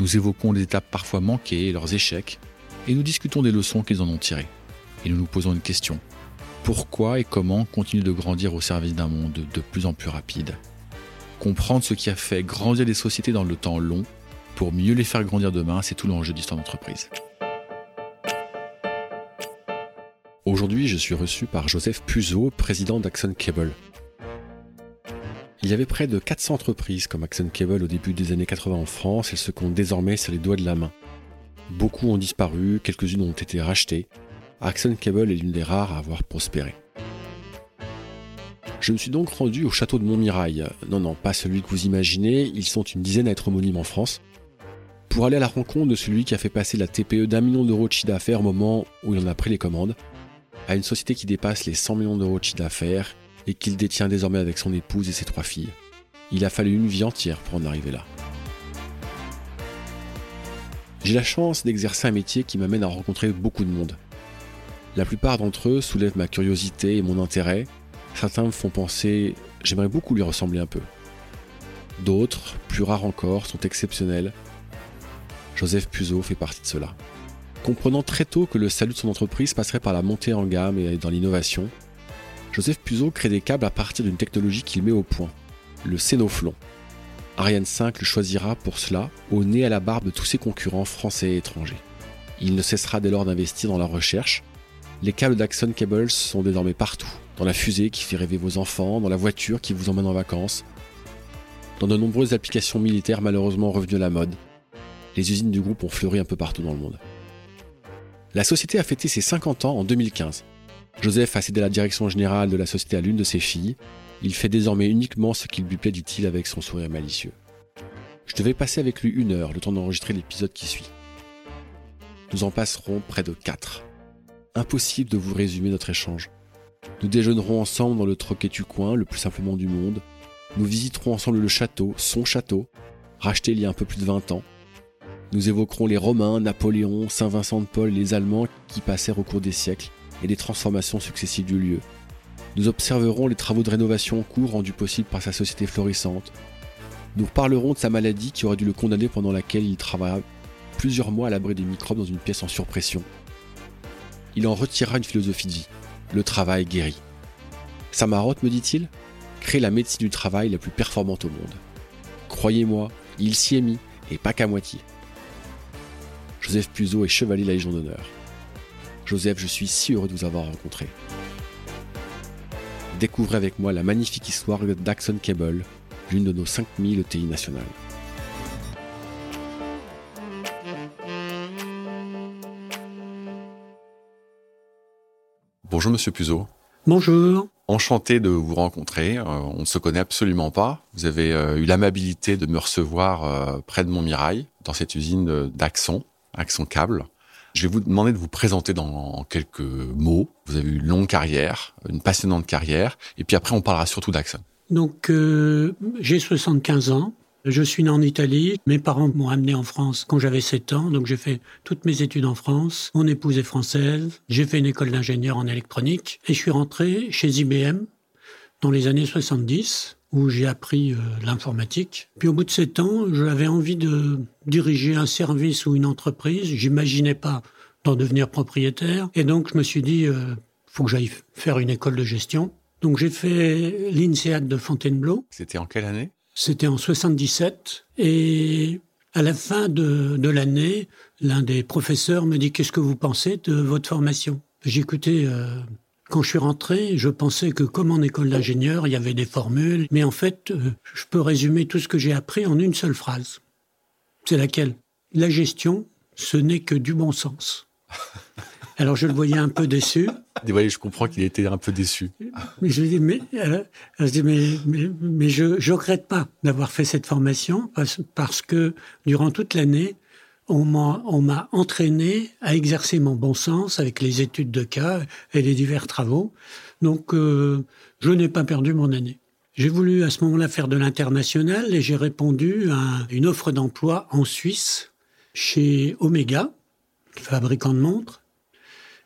nous évoquons les étapes parfois manquées et leurs échecs, et nous discutons des leçons qu'ils en ont tirées. Et nous nous posons une question. Pourquoi et comment continuer de grandir au service d'un monde de plus en plus rapide? Comprendre ce qui a fait grandir les sociétés dans le temps long pour mieux les faire grandir demain, c'est tout l'enjeu d'histoire d'entreprise. Aujourd'hui, je suis reçu par Joseph Puzo, président d'Axon Cable. Il y avait près de 400 entreprises comme Axon Cable au début des années 80 en France, elles se comptent désormais sur les doigts de la main. Beaucoup ont disparu, quelques-unes ont été rachetées. Axon Cable est l'une des rares à avoir prospéré. Je me suis donc rendu au château de Montmirail. Non, non, pas celui que vous imaginez, ils sont une dizaine à être homonymes en France. Pour aller à la rencontre de celui qui a fait passer la TPE d'un million d'euros de chiffre d'affaires au moment où il en a pris les commandes, à une société qui dépasse les 100 millions d'euros de chiffre d'affaires et qu'il détient désormais avec son épouse et ses trois filles. Il a fallu une vie entière pour en arriver là. J'ai la chance d'exercer un métier qui m'amène à rencontrer beaucoup de monde. La plupart d'entre eux soulèvent ma curiosité et mon intérêt. Certains me font penser j'aimerais beaucoup lui ressembler un peu. D'autres, plus rares encore, sont exceptionnels. Joseph Puzo fait partie de cela. Comprenant très tôt que le salut de son entreprise passerait par la montée en gamme et dans l'innovation, Joseph Puzo crée des câbles à partir d'une technologie qu'il met au point, le Cénoflon. Ariane 5 le choisira pour cela, au nez à la barbe de tous ses concurrents français et étrangers. Il ne cessera dès lors d'investir dans la recherche. Les câbles d'Axon Cables sont désormais partout, dans la fusée qui fait rêver vos enfants, dans la voiture qui vous emmène en vacances, dans de nombreuses applications militaires malheureusement revenues à la mode. Les usines du groupe ont fleuri un peu partout dans le monde. La société a fêté ses 50 ans en 2015. Joseph a cédé la direction générale de la société à l'une de ses filles. Il fait désormais uniquement ce qu'il lui plaît, dit-il avec son sourire malicieux. Je devais passer avec lui une heure, le temps d'enregistrer l'épisode qui suit. Nous en passerons près de quatre. Impossible de vous résumer notre échange. Nous déjeunerons ensemble dans le troquet du coin, le plus simplement du monde. Nous visiterons ensemble le château, son château, racheté il y a un peu plus de 20 ans. Nous évoquerons les Romains, Napoléon, Saint Vincent de Paul, les Allemands qui passèrent au cours des siècles et des transformations successives du lieu. Nous observerons les travaux de rénovation en cours rendus possibles par sa société florissante. Nous parlerons de sa maladie qui aurait dû le condamner pendant laquelle il travailla plusieurs mois à l'abri des microbes dans une pièce en surpression. Il en retirera une philosophie de vie. Le travail guérit. Sa marotte, me dit-il, crée la médecine du travail la plus performante au monde. Croyez-moi, il s'y est mis, et pas qu'à moitié. Joseph Puzo est chevalier de la Légion d'honneur. Joseph, je suis si heureux de vous avoir rencontré. Découvrez avec moi la magnifique histoire d'Axon Cable, l'une de nos 5000 ETI nationales. Bonjour Monsieur Puzo. Bonjour. Enchanté de vous rencontrer. Euh, on ne se connaît absolument pas. Vous avez euh, eu l'amabilité de me recevoir euh, près de Montmirail, dans cette usine d'Axon, Axon Cable. Je vais vous demander de vous présenter dans quelques mots. Vous avez eu une longue carrière, une passionnante carrière, et puis après on parlera surtout d'Axon. Donc euh, j'ai 75 ans. Je suis né en Italie. Mes parents m'ont amené en France quand j'avais 7 ans, donc j'ai fait toutes mes études en France. Mon épouse est française. J'ai fait une école d'ingénieur en électronique et je suis rentré chez IBM dans les années 70 où j'ai appris euh, l'informatique. Puis au bout de sept ans, j'avais envie de diriger un service ou une entreprise. J'imaginais pas d'en devenir propriétaire. Et donc je me suis dit, euh, faut que j'aille faire une école de gestion. Donc j'ai fait l'INSEAD de Fontainebleau. C'était en quelle année? C'était en 77. Et à la fin de, de l'année, l'un des professeurs me dit, qu'est-ce que vous pensez de votre formation? J'écoutais euh, quand je suis rentré, je pensais que comme en école d'ingénieur, il y avait des formules, mais en fait, euh, je peux résumer tout ce que j'ai appris en une seule phrase. C'est laquelle? La gestion, ce n'est que du bon sens. Alors je le voyais un peu déçu. Oui, je comprends qu'il était un peu déçu. Mais je lui dis, mais, je dis, mais, mais, je ne regrette pas d'avoir fait cette formation parce, parce que durant toute l'année, on m'a entraîné à exercer mon bon sens avec les études de cas et les divers travaux. Donc, euh, je n'ai pas perdu mon année. J'ai voulu à ce moment-là faire de l'international et j'ai répondu à une offre d'emploi en Suisse chez Omega, fabricant de montres,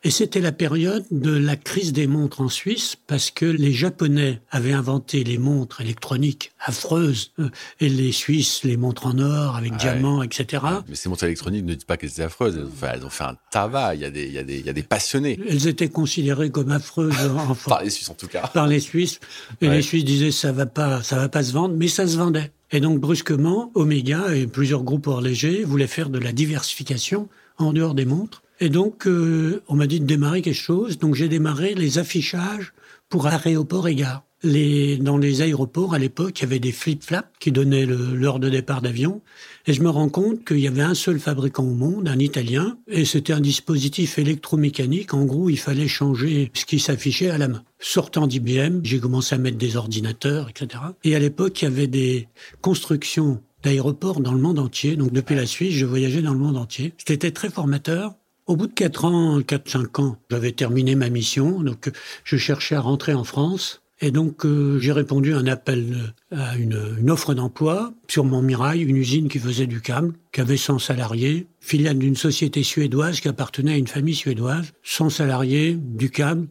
et c'était la période de la crise des montres en Suisse parce que les Japonais avaient inventé les montres électroniques affreuses euh, et les Suisses les montres en or avec diamants, etc. Mais ces montres électroniques ne disent pas qu'elles étaient affreuses. elles ont fait un tabac. Il y, a des, il, y a des, il y a des passionnés. Elles étaient considérées comme affreuses. par les Suisses en tout cas. Par les Suisses. Et les Suisses disaient ça va pas, ça va pas se vendre, mais ça se vendait. Et donc brusquement, Omega et plusieurs groupes légers voulaient faire de la diversification en dehors des montres et donc, euh, on m'a dit de démarrer quelque chose. Donc, j'ai démarré les affichages pour aéroports et gares. Dans les aéroports, à l'époque, il y avait des flip-flaps qui donnaient l'heure de départ d'avion. Et je me rends compte qu'il y avait un seul fabricant au monde, un Italien, et c'était un dispositif électromécanique. En gros, il fallait changer ce qui s'affichait à la main. Sortant d'IBM, j'ai commencé à mettre des ordinateurs, etc. Et à l'époque, il y avait des constructions d'aéroports dans le monde entier. Donc depuis la Suisse, je voyageais dans le monde entier. C'était très formateur. Au bout de 4 ans, 4-5 ans, j'avais terminé ma mission, donc je cherchais à rentrer en France. Et donc euh, j'ai répondu à un appel à une, offre d'emploi sur Montmirail, une usine qui faisait du câble, qui avait 100 salariés, filiale d'une société suédoise qui appartenait à une famille suédoise, 100 salariés, du câble.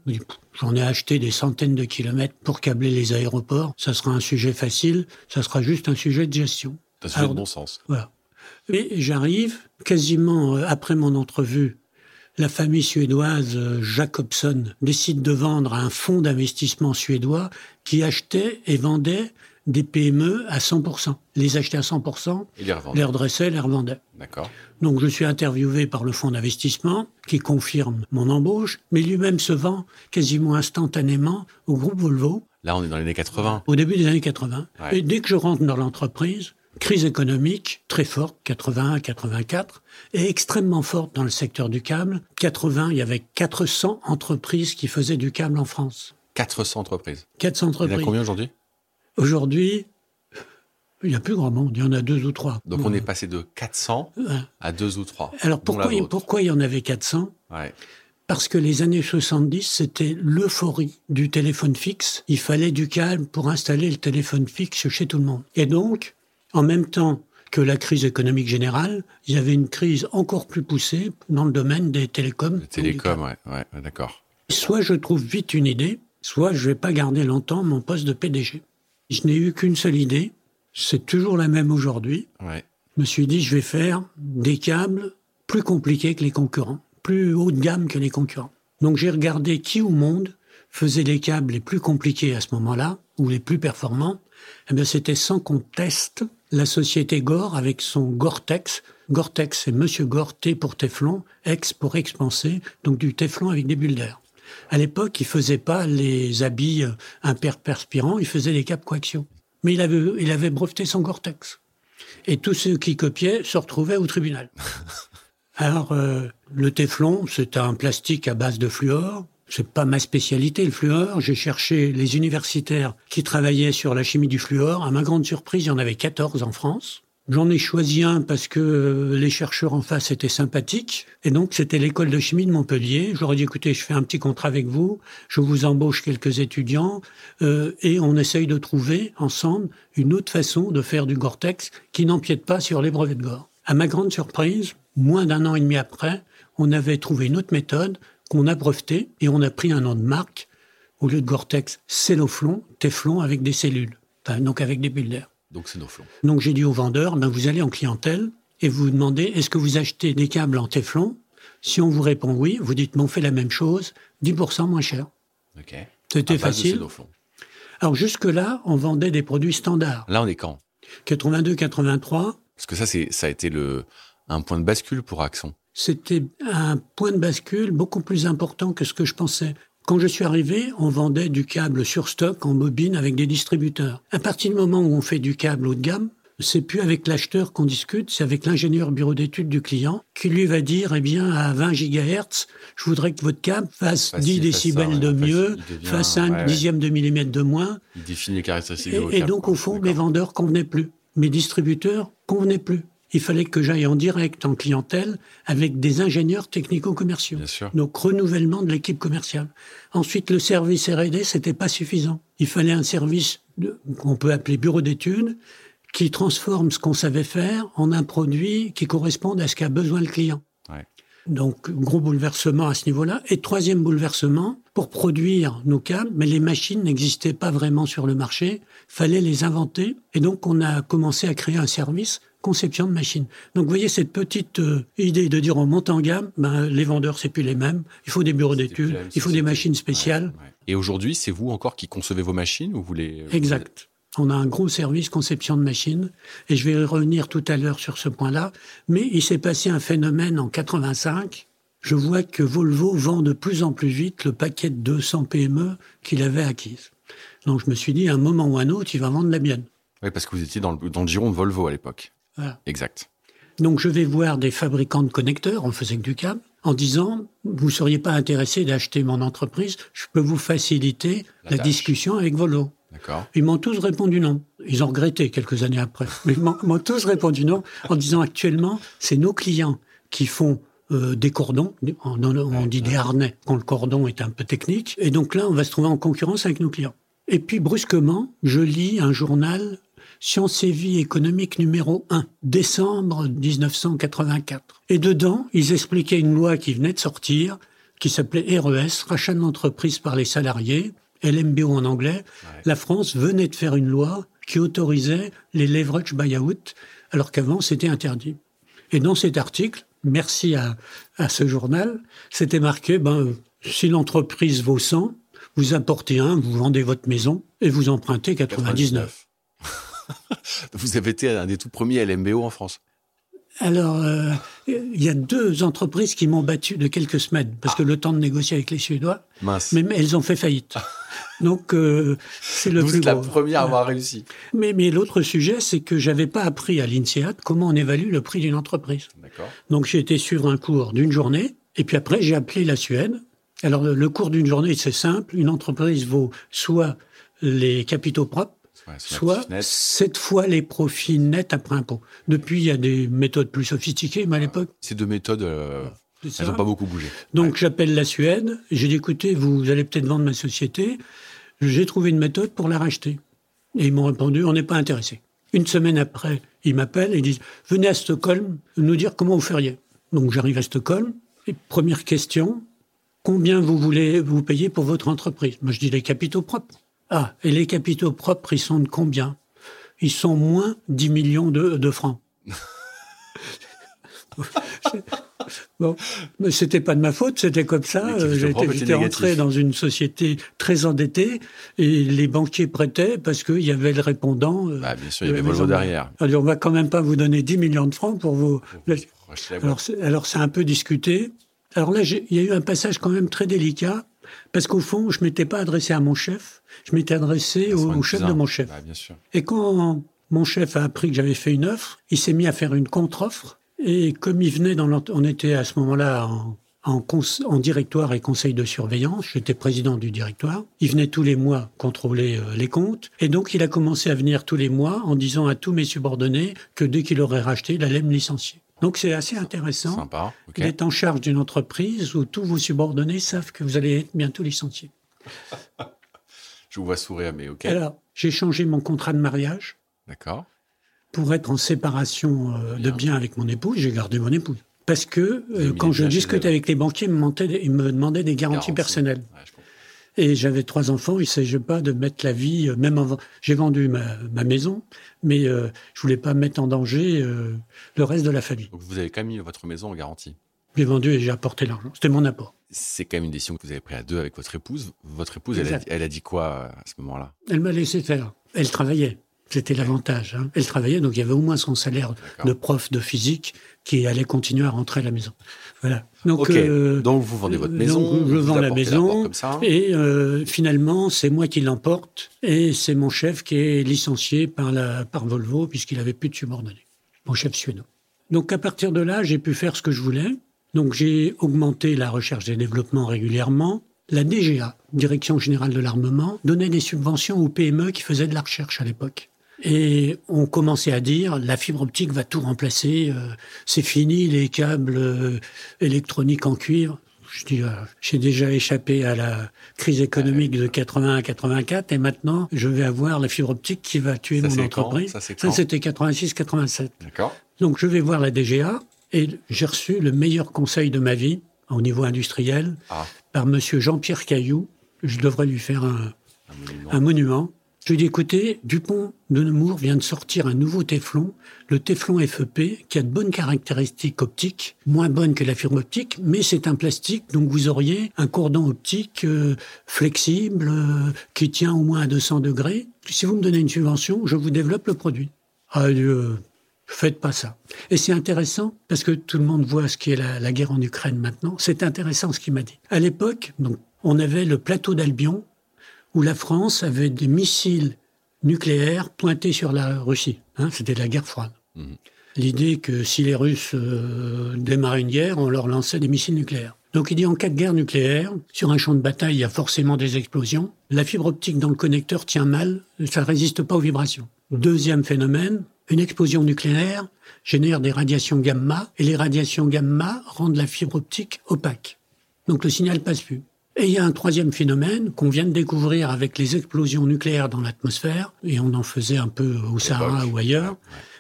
J'en ai acheté des centaines de kilomètres pour câbler les aéroports. Ça sera un sujet facile, ça sera juste un sujet de gestion. Un sujet de bon sens. Voilà. Et j'arrive, quasiment euh, après mon entrevue la famille suédoise euh, Jacobson décide de vendre à un fonds d'investissement suédois qui achetait et vendait des PME à 100%. Les achetait à 100%, les, redressait, les revendait. D'accord. Donc je suis interviewé par le fonds d'investissement qui confirme mon embauche, mais lui-même se vend quasiment instantanément au groupe Volvo. Là, on est dans les années 80. Au début des années 80. Et dès que je rentre dans l'entreprise, crise économique très forte, 81 84, et extrêmement forte dans le secteur du câble. 80, il y avait 400 entreprises qui faisaient du câble en France. 400 entreprises 400 entreprises. Il y en a combien aujourd'hui? Aujourd'hui, il n'y a plus grand monde, il y en a deux ou trois. Donc on est passé de 400 à deux ou trois. Alors pourquoi, pourquoi il y en avait 400 Parce que les années 70, c'était l'euphorie du téléphone fixe. Il fallait du câble pour installer le téléphone fixe chez tout le monde. Et donc, en même temps que la crise économique générale, il y avait une crise encore plus poussée dans le domaine des télécoms. Les télécoms, ouais, ouais, d'accord. Soit je trouve vite une idée, soit je vais pas garder longtemps mon poste de PDG. Je n'ai eu qu'une seule idée, c'est toujours la même aujourd'hui. Ouais. Je me suis dit, je vais faire des câbles plus compliqués que les concurrents, plus haut de gamme que les concurrents. Donc j'ai regardé qui au monde faisait les câbles les plus compliqués à ce moment-là, ou les plus performants. Eh bien, c'était sans conteste la société Gore avec son Gore-Tex. Gore-Tex, c'est Monsieur Gore, T pour Teflon, Ex pour expansé, donc du Teflon avec des bulles d'air. À l'époque, il faisait pas les habits euh, imperperspirants, il faisait les capes coaxiaux. Mais il avait, il avait breveté son Gore-Tex. Et tous ceux qui copiaient se retrouvaient au tribunal. Alors, euh, le Teflon, c'est un plastique à base de fluor. C'est pas ma spécialité, le fluor. J'ai cherché les universitaires qui travaillaient sur la chimie du fluor. À ma grande surprise, il y en avait 14 en France. J'en ai choisi un parce que euh, les chercheurs en face étaient sympathiques. Et donc, c'était l'école de chimie de Montpellier. J'aurais dit, écoutez, je fais un petit contrat avec vous. Je vous embauche quelques étudiants. Euh, et on essaye de trouver ensemble une autre façon de faire du Gore-Tex qui n'empiète pas sur les brevets de Gore. À ma grande surprise, moins d'un an et demi après, on avait trouvé une autre méthode qu'on a breveté et on a pris un nom de marque au lieu de Gore-Tex, Celloflon, Teflon avec des cellules, donc avec des bulles d'air. Donc Celloflon. Donc j'ai dit au vendeur, ben vous allez en clientèle et vous demandez est-ce que vous achetez des câbles en Teflon? Si on vous répond oui, vous dites mais on fait la même chose, 10% moins cher. Ok. C'était facile. Alors jusque-là, on vendait des produits standards. Là, on est quand? 82, 83. Parce que ça, c'est ça a été le un point de bascule pour Axon c'était un point de bascule beaucoup plus important que ce que je pensais. Quand je suis arrivé, on vendait du câble sur stock en bobine avec des distributeurs. À partir du moment où on fait du câble haut de gamme, c'est plus avec l'acheteur qu'on discute, c'est avec l'ingénieur bureau d'études du client qui lui va dire, eh bien, à 20 GHz, je voudrais que votre câble fasse 10 décibels de mieux, fasse un dixième de millimètre de moins. Il définit les caractéristiques. Et, et donc, au fond, mes vendeurs convenaient plus. Mes distributeurs convenaient plus il fallait que j'aille en direct en clientèle avec des ingénieurs technico-commerciaux. Donc renouvellement de l'équipe commerciale. Ensuite, le service R&D, c'était pas suffisant. Il fallait un service qu'on peut appeler bureau d'études qui transforme ce qu'on savait faire en un produit qui corresponde à ce qu'a besoin le client. Donc, gros bouleversement à ce niveau-là. Et troisième bouleversement, pour produire nos câbles, mais les machines n'existaient pas vraiment sur le marché, fallait les inventer. Et donc, on a commencé à créer un service conception de machines. Donc vous voyez cette petite euh, idée de dire on monte en gamme, ben, les vendeurs c'est plus les mêmes, il faut des bureaux d'études, il faut des machines spéciales. Et aujourd'hui c'est vous encore qui concevez vos machines ou vous les... Exact. On a un gros service conception de machines et je vais revenir tout à l'heure sur ce point-là. Mais il s'est passé un phénomène en 85. Je vois que Volvo vend de plus en plus vite le paquet de 200 PME qu'il avait acquise. Donc je me suis dit, à un moment ou un autre, il va vendre la mienne. Oui, parce que vous étiez dans le, dans le giron de Volvo à l'époque. Exact. Donc je vais voir des fabricants de connecteurs, on faisait que du câble, en disant vous ne seriez pas intéressé d'acheter mon entreprise, je peux vous faciliter la, discussion avec Volo. D'accord. Ils m'ont tous répondu non. Ils ont regretté quelques années après. Mais ils m'ont tous répondu non en disant actuellement c'est nos clients qui font euh, des cordons, on, on dit des harnais quand le cordon est un peu technique. Et donc là, on va se trouver en concurrence avec nos clients. Et puis brusquement, je lis un journal Sciences et Vie économique numéro 1, décembre 1984. Et dedans, ils expliquaient une loi qui venait de sortir, qui s'appelait RES, rachat d'entreprise par les salariés, LMBO en anglais. La France venait de faire une loi qui autorisait les leverage buyout, alors qu'avant c'était interdit. Et dans cet article, merci à, à ce journal, c'était marqué, ben, si l'entreprise vaut 100, vous importez un, vous vendez votre maison et vous empruntez 99. Vous avez été un des tout premiers LMBO en France. Alors, euh, il y a deux entreprises qui m'ont battu de quelques semaines, parce que le temps de négocier avec les Suédois, Mince. mais, elles ont fait faillite. Donc, euh, c'est le Vous êtes la première à avoir réussi. Mais, mais l'autre sujet, c'est que j'avais pas appris à l'INSEAD comment on évalue le prix d'une entreprise. Donc, j'ai été suivre un cours d'une journée, et puis après, j'ai appelé la Suède. Alors, le cours d'une journée, c'est simple. Une entreprise vaut soit les capitaux propres, soit sept fois les profits nets après impôt. Depuis, il y a des méthodes plus sophistiquées, mais à l'époque... Ces deux méthodes, euh, elles n'ont pas beaucoup bougé. Donc j'appelle la Suède, j'ai dit, écoutez, vous allez peut-être vendre ma société, j'ai trouvé une méthode pour la racheter. Et ils m'ont répondu, on n'est pas intéressé. Une semaine après, ils m'appellent et disent, venez à Stockholm nous dire comment vous feriez. Donc j'arrive à Stockholm, et première question, combien vous voulez vous payer pour votre entreprise? Moi je dis les capitaux propres. Ah, et les capitaux propres, ils sont de combien? Ils sont moins 10 millions de, francs. bon, mais c'était pas de ma faute, c'était comme ça. J'étais entré dans une société très endettée et les banquiers prêtaient parce qu'il y avait le répondant. Bah, bien sûr, il y avait Volvo derrière. Alors, on va quand même pas vous donner 10 millions de francs pour vous. Alors, c'est un peu discuté. Alors là, il y a eu un passage quand même très délicat parce qu'au fond, je m'étais pas adressé à mon chef, je m'étais adressé au, chef de mon chef. Bah, bien sûr. Et quand mon chef a appris que j'avais fait une offre, il s'est mis à faire une contre-offre. Et comme il venait dans on était à ce moment-là en, en, directoire et conseil de surveillance, j'étais président du directoire, il venait tous les mois contrôler euh, les comptes. Et donc il a commencé à venir tous les mois en disant à tous mes subordonnés que dès qu'il aurait racheté, il allait me licencier. Donc c'est assez intéressant d'être en charge d'une entreprise où tous vos subordonnés savent que vous allez être bientôt licencié. Je vous vois sourire, mais ok. Alors, j'ai changé mon contrat de mariage. D'accord. Pour être en séparation euh, de biens avec mon épouse, j'ai gardé mon épouse. Parce que euh, quand je discutais avec les banquiers, ils me, demandaient des garanties personnelles. Et j'avais trois enfants, il ne s'agissait pas de mettre la vie, euh, même avant. J'ai vendu ma, maison, mais euh, je voulais pas mettre en danger euh, le reste de la famille. Donc vous avez quand même mis votre maison en garantie J'ai vendu et j'ai apporté l'argent. C'était mon apport. C'est quand même une décision que vous avez prise à deux avec votre épouse. Votre épouse, elle a, elle a, dit quoi à ce moment-là? Elle m'a laissé faire. Elle travaillait. C'était l'avantage. Hein. Elle travaillait, donc il y avait au moins son salaire de prof de physique qui allait continuer à rentrer à la maison. Voilà. Donc, euh, donc vous vendez votre maison. Donc je vends la maison. et euh, finalement, c'est moi qui l'emporte. Et c'est mon chef qui est licencié par, la, par Volvo puisqu'il avait plus de subordonnés. Mon chef suédois. Donc à partir de là, j'ai pu faire ce que je voulais. Donc j'ai augmenté la recherche et développement régulièrement. La DGA, Direction générale de l'armement, donnait des subventions aux PME qui faisaient de la recherche à l'époque. Et on commençait à dire la fibre optique va tout remplacer, euh, c'est fini les câbles euh, électroniques en cuivre. Je dis, euh, j'ai déjà échappé à la crise économique de 81 à 84 et maintenant je vais avoir la fibre optique qui va tuer mon entreprise. ça, c'était 86-87. D'accord. Donc je vais voir la DGA et j'ai reçu le meilleur conseil de ma vie au niveau industriel ah. par Monsieur Jean-Pierre Caillou. Je devrais lui faire un, un monument je lui dis, écoutez, Dupont de Nemours vient de sortir un nouveau téflon, le téflon FEP, qui a de bonnes caractéristiques optiques, moins bonnes que la fibre optique, mais c'est un plastique, donc vous auriez un cordon optique euh, flexible, euh, qui tient au moins à 200 degrés. Si vous me donnez une subvention, je vous développe le produit. Ah, euh, faites pas ça. Et c'est intéressant, parce que tout le monde voit ce qui est la, la guerre en Ukraine maintenant. C'est intéressant ce qu'il m'a dit. À l'époque, on avait le plateau d'Albion, où la France avait des missiles nucléaires pointés sur la Russie. Hein, C'était la guerre froide. Mhm. L'idée que si les Russes euh, démarraient une guerre, on leur lançait des missiles nucléaires. Donc il dit en cas de guerre nucléaire, sur un champ de bataille, il y a forcément des explosions. La fibre optique dans le connecteur tient mal, ça ne résiste pas aux vibrations. Deuxième phénomène, une explosion nucléaire génère des radiations gamma, et les radiations gamma rendent la fibre optique opaque. Donc le signal passe plus. Et il y a un troisième phénomène qu'on vient de découvrir avec les explosions nucléaires dans l'atmosphère, et on en faisait un peu au Sahara ou ailleurs.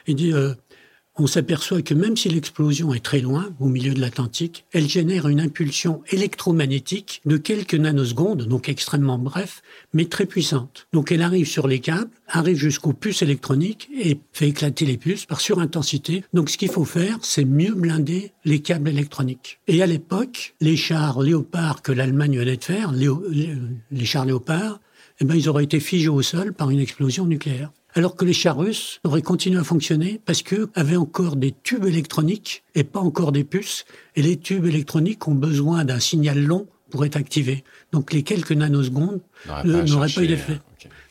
Il dit, euh, on s'aperçoit que même si l'explosion est très loin, au milieu de l'Atlantique, elle génère une impulsion électromagnétique de quelques nanosecondes, donc extrêmement bref, mais très puissante. Donc elle arrive sur les câbles, arrive jusqu'aux puces électroniques et fait éclater les puces par surintensité. Donc ce qu'il faut faire, c'est mieux blinder les câbles électroniques. Et à l'époque, les chars Léopard que l'Allemagne venait de faire, les chars Léopard, eh ben, ils auraient été figés au sol par une explosion nucléaire alors que les chars russes auraient continué à fonctionner parce qu'eux avaient encore des tubes électroniques et pas encore des puces, et les tubes électroniques ont besoin d'un signal long pour être activés. Donc les quelques nanosecondes n'auraient pas, eu d'effet.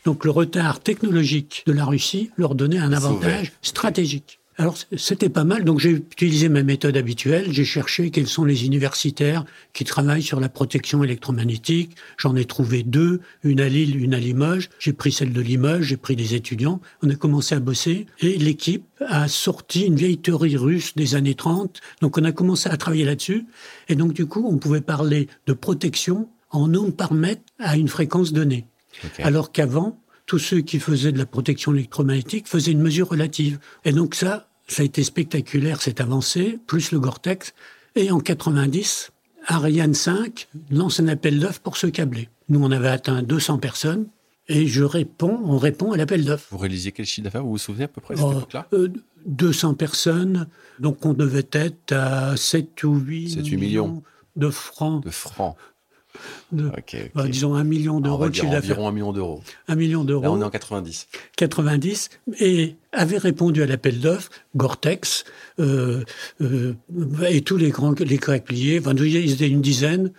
Donc le retard technologique de la Russie leur donnait un avantage stratégique. Alors c'était pas mal, donc j'ai utilisé ma méthode habituelle, j'ai cherché quels sont les universitaires qui travaillent sur la protection électromagnétique, j'en ai trouvé deux, une à Lille, une à Limoges, j'ai pris celle de Limoges, j'ai pris des étudiants, on a commencé à bosser et l'équipe a sorti une vieille théorie russe des années 30, donc on a commencé à travailler là-dessus. Et donc du coup on pouvait parler de protection en ohms par mètre à une fréquence donnée. Alors qu'avant, tous ceux qui faisaient de la protection électromagnétique faisaient une mesure relative. Et donc ça, ça a été spectaculaire, cette avancée, plus le Gore-Tex. Et en 90, Ariane 5 lance un appel d'offres pour se câbler. Nous, on avait atteint 200 personnes. Et je réponds, on répond à l'appel d'offres. Vous réalisez quel chiffre d'affaires? Vous vous souvenez à peu près de cette oh, époque-là? 200 euh, personnes, donc on devait être à 7 ou 8, 7, 8 millions de francs. De francs bah, disons un million d'euros de Environ un million d'euros. Un million d'euros. Là, on est en 90. 90. Et avait répondu à l'appel d'offres, Gore-Tex, euh, euh, et tous les grands les pliés. Enfin, ils étaient une dizaine.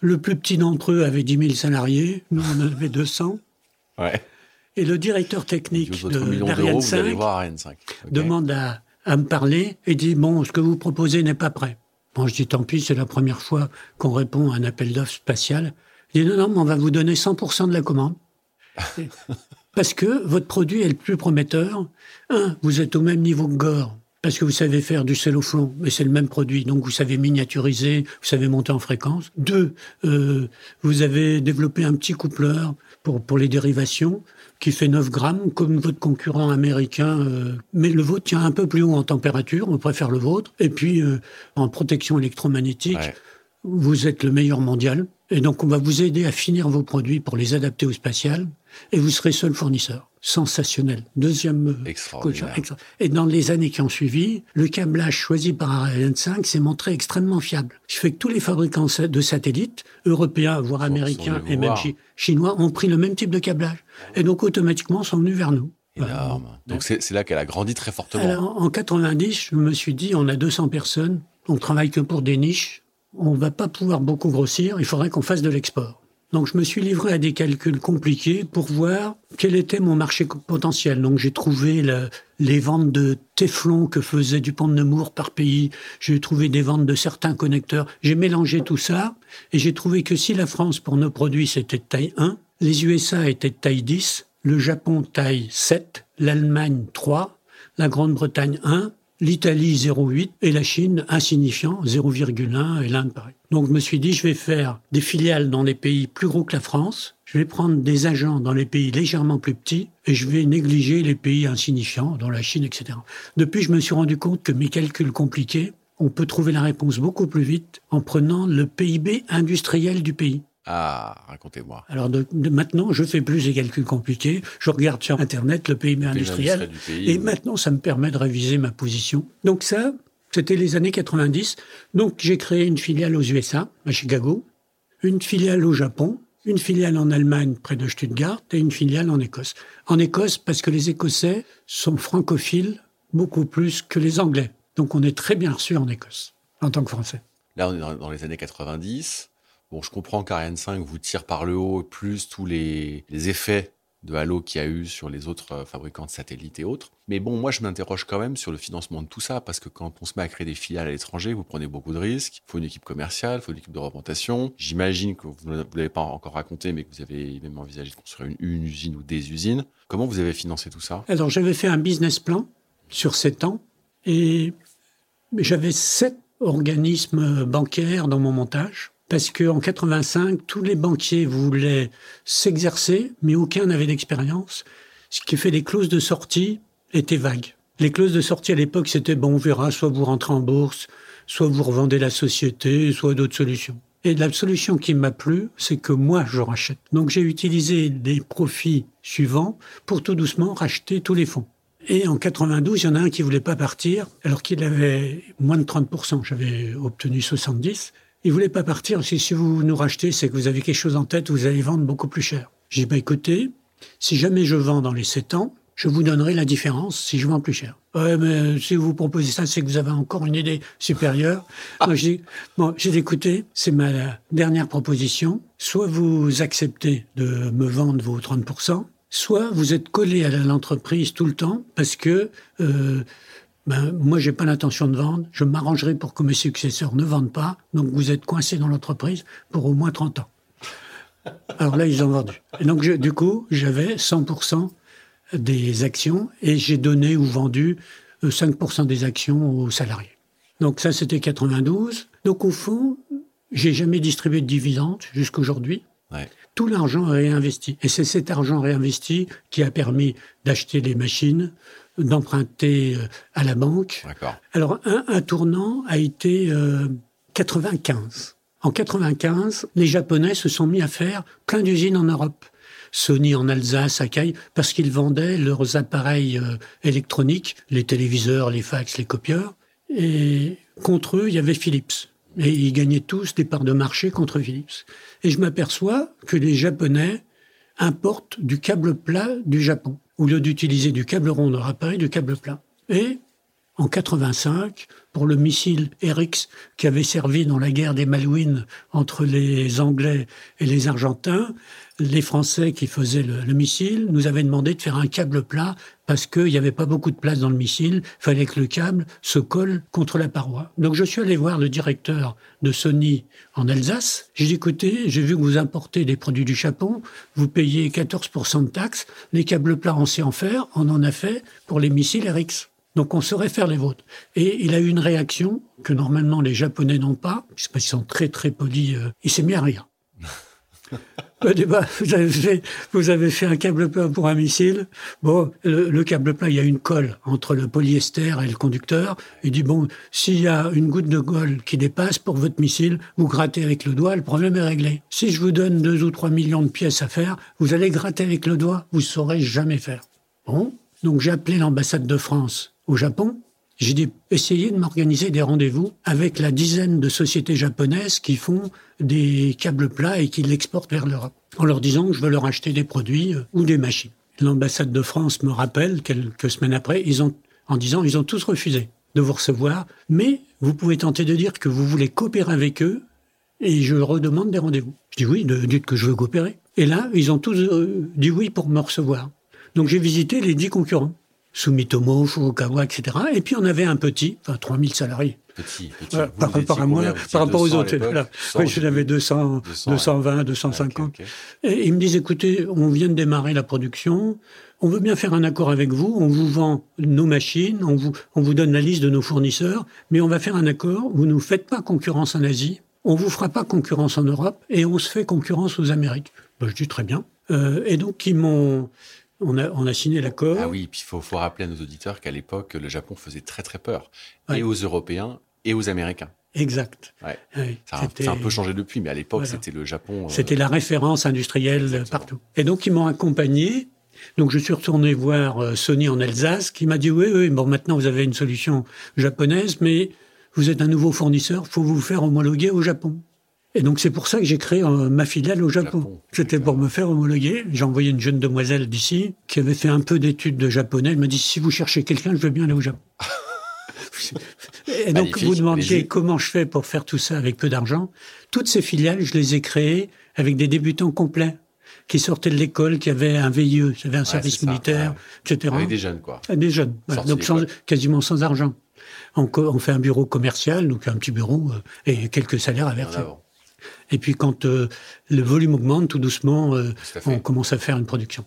Le plus petit d'entre eux avait 10 000 salariés. Nous, on en avait 200. Ouais. Et le directeur technique d'Ariane 5, 5. demande à, à me parler et dit, bon, ce que vous proposez n'est pas prêt. Bon, je dis tant pis, c'est la première fois qu'on répond à un appel d'offres spatial. Il dit non, non, mais on va vous donner 100% de la commande. parce que votre produit est le plus prometteur. Un, vous êtes au même niveau que Gore, parce que vous savez faire du celloflon, mais c'est le même produit, donc vous savez miniaturiser, vous savez monter en fréquence. Deux, euh, vous avez développé un petit coupleur pour, pour les dérivations qui fait 9 grammes, comme votre concurrent américain. Euh, mais le vôtre tient un peu plus haut en température, on préfère le vôtre. Et puis, euh, en protection électromagnétique, vous êtes le meilleur mondial. Et donc, on va vous aider à finir vos produits pour les adapter au spatial. Et vous serez seul fournisseur sensationnel. Deuxième euh, Extraordinaire. Et dans les années qui ont suivi, le câblage choisi par Ariane 5 s'est montré extrêmement fiable. Ce fait que tous les fabricants de satellites, européens, voire américains et même chinois, ont pris le même type de câblage. Et donc automatiquement sont venus vers nous. Énorme. Donc c'est là qu'elle a grandi très fortement. Alors, en 90, je me suis dit, on a 200 personnes, on travaille que pour des niches, on va pas pouvoir beaucoup grossir, il faudrait qu'on fasse de l'export. Donc je me suis livré à des calculs compliqués pour voir quel était mon marché potentiel. Donc j'ai trouvé les ventes de Teflon que faisait Dupont de Nemours par pays. J'ai trouvé des ventes de certains connecteurs. J'ai mélangé tout ça et j'ai trouvé que si la France pour nos produits c'était de taille 1, les USA étaient de taille 10, le Japon taille 7, l'Allemagne 3, la Grande-Bretagne 1, l'Italie 0,8 et la Chine insignifiant 0,1 et l'Inde pareil. Donc je me suis dit je vais faire des filiales dans des pays plus gros que la France, je vais prendre des agents dans les pays légèrement plus petits et je vais négliger les pays insignifiants, dont la Chine, etc. Depuis, je me suis rendu compte que mes calculs compliqués, on peut trouver la réponse beaucoup plus vite en prenant le PIB industriel du pays. Ah, racontez-moi. Alors de, maintenant, je fais plus les calculs compliqués. Je regarde sur Internet le PIB industriel. et maintenant, ça me permet de réviser ma position. Donc ça, c'était les années 90. Donc j'ai créé une filiale aux USA, à Chicago, une filiale au Japon, une filiale en Allemagne près de Stuttgart et une filiale en Écosse. En Écosse, parce que les Écossais sont francophiles beaucoup plus que les Anglais. Donc on est très bien reçu en Écosse, en tant que Français. Là, on est dans les années 90. Je comprends qu'Ariane 5 vous tire par le haut, plus tous les, effets de Halo qu'il y a eu sur les autres euh, fabricants de satellites et autres. Mais bon, moi, je m'interroge quand même sur le financement de tout ça, parce que quand on se met à créer des filiales à l'étranger, vous prenez beaucoup de risques. Il faut une équipe commerciale, il faut une équipe de représentation. J'imagine que vous ne l'avez pas encore raconté, mais que vous avez même envisagé de construire une, une usine ou des usines. Comment vous avez financé tout ça? Alors, j'avais fait un business plan sur sept ans, et j'avais sept organismes bancaires dans mon montage parce qu'en 85, tous les banquiers voulaient s'exercer, mais aucun n'avait d'expérience, ce qui fait les clauses de sortie étaient vagues. Les clauses de sortie à l'époque, c'était bon, on verra, soit vous rentrez en bourse, soit vous revendez la société, soit d'autres solutions. Et la solution qui m'a plu, c'est que moi, je rachète. Donc j'ai utilisé les profits suivants pour tout doucement racheter tous les fonds. Et en 92, il y en a un qui voulait pas partir, alors qu'il avait moins de 30%. J'avais obtenu 70. Il voulait pas partir. Si, si vous nous rachetez, c'est que vous avez quelque chose en tête, vous allez vendre beaucoup plus cher. J'ai dit, bah, écoutez, si jamais je vends dans les 7 ans, je vous donnerai la différence si je vends plus cher. Ouais, mais si vous proposez ça, c'est que vous avez encore une idée supérieure. Moi, j'ai bon, j'ai écouté, c'est ma dernière proposition. Soit vous acceptez de me vendre vos 30%, soit vous êtes collé à l'entreprise tout le temps parce que euh, ben, moi, j'ai pas l'intention de vendre. Je m'arrangerai pour que mes successeurs ne vendent pas. Donc, vous êtes coincé dans l'entreprise pour au moins 30 ans. Alors là, ils ont vendu. Et donc, du coup, j'avais 100% des actions et j'ai donné ou vendu 5% euh, des actions aux salariés. Donc ça, c'était 92. Donc au fond, j'ai jamais distribué de dividendes jusqu'aujourd'hui. Ouais. Tout l'argent est réinvesti. Et c'est cet argent réinvesti qui a permis d'acheter les machines, d'emprunter euh, à la banque. Alors, un, tournant a été 95. Euh, en 95, les Japonais se sont mis à faire plein d'usines en Europe. Sony en Alsace, à Caille, parce qu'ils vendaient leurs appareils euh, électroniques, les téléviseurs, les fax, les copieurs. Et contre eux, il y avait Philips. Et ils gagnaient tous des parts de marché contre Philips. Et je m'aperçois que les Japonais importent du câble plat du Japon au lieu d'utiliser du câble rond de appareil, du câble plat. Et en 85, pour le missile RX qui avait servi dans la guerre des Malouines entre les Anglais et les Argentins, les Français qui faisaient le, missile nous avaient demandé de faire un câble plat parce qu'il n'y avait pas beaucoup de place dans le missile, il fallait que le câble se colle contre la paroi. Donc je suis allé voir le directeur de Sony en Alsace. J'ai dit, écoutez, j'ai vu que vous importez des produits du Japon, vous payez 14% de taxes, les câbles plats on sait en faire, on en a fait pour les missiles RX. Donc on saurait faire les vôtres. Et il a eu une réaction que normalement les Japonais n'ont pas, parce qu'ils sont très très polis, il s'est mis à rire. vous, avez fait, un câble plat pour un missile. Bon, le, câble plat, il y a une colle entre le polyester et le conducteur. Il dit, bon, s'il y a une goutte de colle qui dépasse pour votre missile, vous grattez avec le doigt, le problème est réglé. Si je vous donne deux ou trois millions de pièces à faire, vous allez gratter avec le doigt, vous saurez jamais faire. Bon, donc j'ai appelé l'ambassade de France au Japon j'ai dit, essayez de m'organiser des rendez-vous avec la dizaine de sociétés japonaises qui font des câbles plats et qui l'exportent vers l'Europe, en leur disant que je veux leur acheter des produits euh, ou des machines. L'ambassade de France me rappelle quelques semaines après, ils ont, en disant, ils ont tous refusé de vous recevoir, mais vous pouvez tenter de dire que vous voulez coopérer avec eux et je redemande des rendez-vous. Je dis oui, dites que je veux coopérer. Et là, ils ont tous euh, dit oui pour me recevoir. Donc j'ai visité les dix concurrents. Sumitomo, Furukawa, etc. Et puis on avait un petit, enfin 3000 salariés. Petit, petit. par rapport à moi, par rapport aux autres. Là. Oui, j'en avais 200, 220, 250. Et ils me disent, écoutez, on vient de démarrer la production, on veut bien faire un accord avec vous, on vous vend nos machines, on vous, on vous donne la liste de nos fournisseurs, mais on va faire un accord, vous ne nous faites pas concurrence en Asie, on vous fera pas concurrence en Europe, et on se fait concurrence aux Amériques. Ben, je dis très bien. Euh, et donc, ils m'ont on a, on a signé l'accord. Ah oui, puis il faut, faut, rappeler à nos auditeurs qu'à l'époque, le Japon faisait très très peur, et aux Européens et aux Américains. Exact. Ouais. ça, a, un peu changé depuis, mais à l'époque, c'était le Japon. Euh, c'était la référence industrielle partout. Et donc, ils m'ont accompagné. Donc, je suis retourné voir euh, Sony en Alsace, qui m'a dit oui, oui, bon, maintenant vous avez une solution japonaise, mais vous êtes un nouveau fournisseur, faut vous faire homologuer au Japon. Et donc c'est pour ça que j'ai créé euh, ma filiale au Japon. C'était pour me faire homologuer. J'ai envoyé une jeune demoiselle d'ici qui avait fait un peu d'études de japonais. Elle m'a dit si vous cherchez quelqu'un, je veux bien aller au Japon. Et donc vous demandiez comment je fais pour faire tout ça avec peu d'argent. Toutes ces filiales, je les ai créées avec des débutants complets qui sortaient de l'école, qui avaient un VIE, qui avaient un service militaire, etc. Avec des jeunes, quoi. Des jeunes, donc quasiment sans argent. On, on, fait un bureau commercial, donc un petit bureau euh, et quelques salaires à verser. Et puis quand euh, le volume augmente, tout doucement, euh, on commence à faire une production.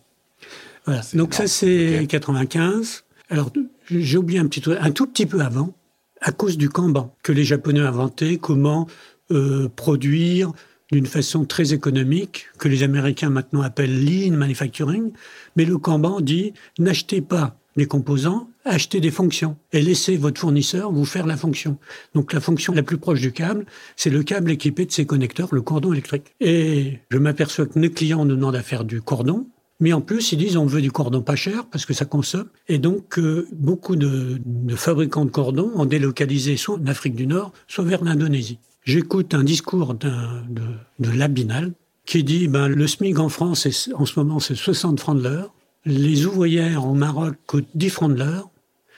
Voilà. Donc ça c'est 95. Alors j'ai oublié un petit un tout petit peu avant, à cause du Kanban que les Japonais ont inventé, comment euh, produire d'une façon très économique, que les Américains maintenant appellent lean manufacturing, mais le Kanban dit n'achetez pas composants, achetez des fonctions et laissez votre fournisseur vous faire la fonction. Donc la fonction la plus proche du câble, c'est le câble équipé de ses connecteurs, le cordon électrique. Et je m'aperçois que nos clients nous demandent à faire du cordon, mais en plus, ils disent on veut du cordon pas cher parce que ça consomme. Et donc, euh, beaucoup de, fabricants de cordons ont délocalisé soit en Afrique du Nord, soit vers l'Indonésie. J'écoute un discours de, de Labinal qui dit ben, le SMIC en France, en ce moment, c'est 60 francs de l'heure. Les ouvrières au Maroc coûtent 10 francs de l'heure.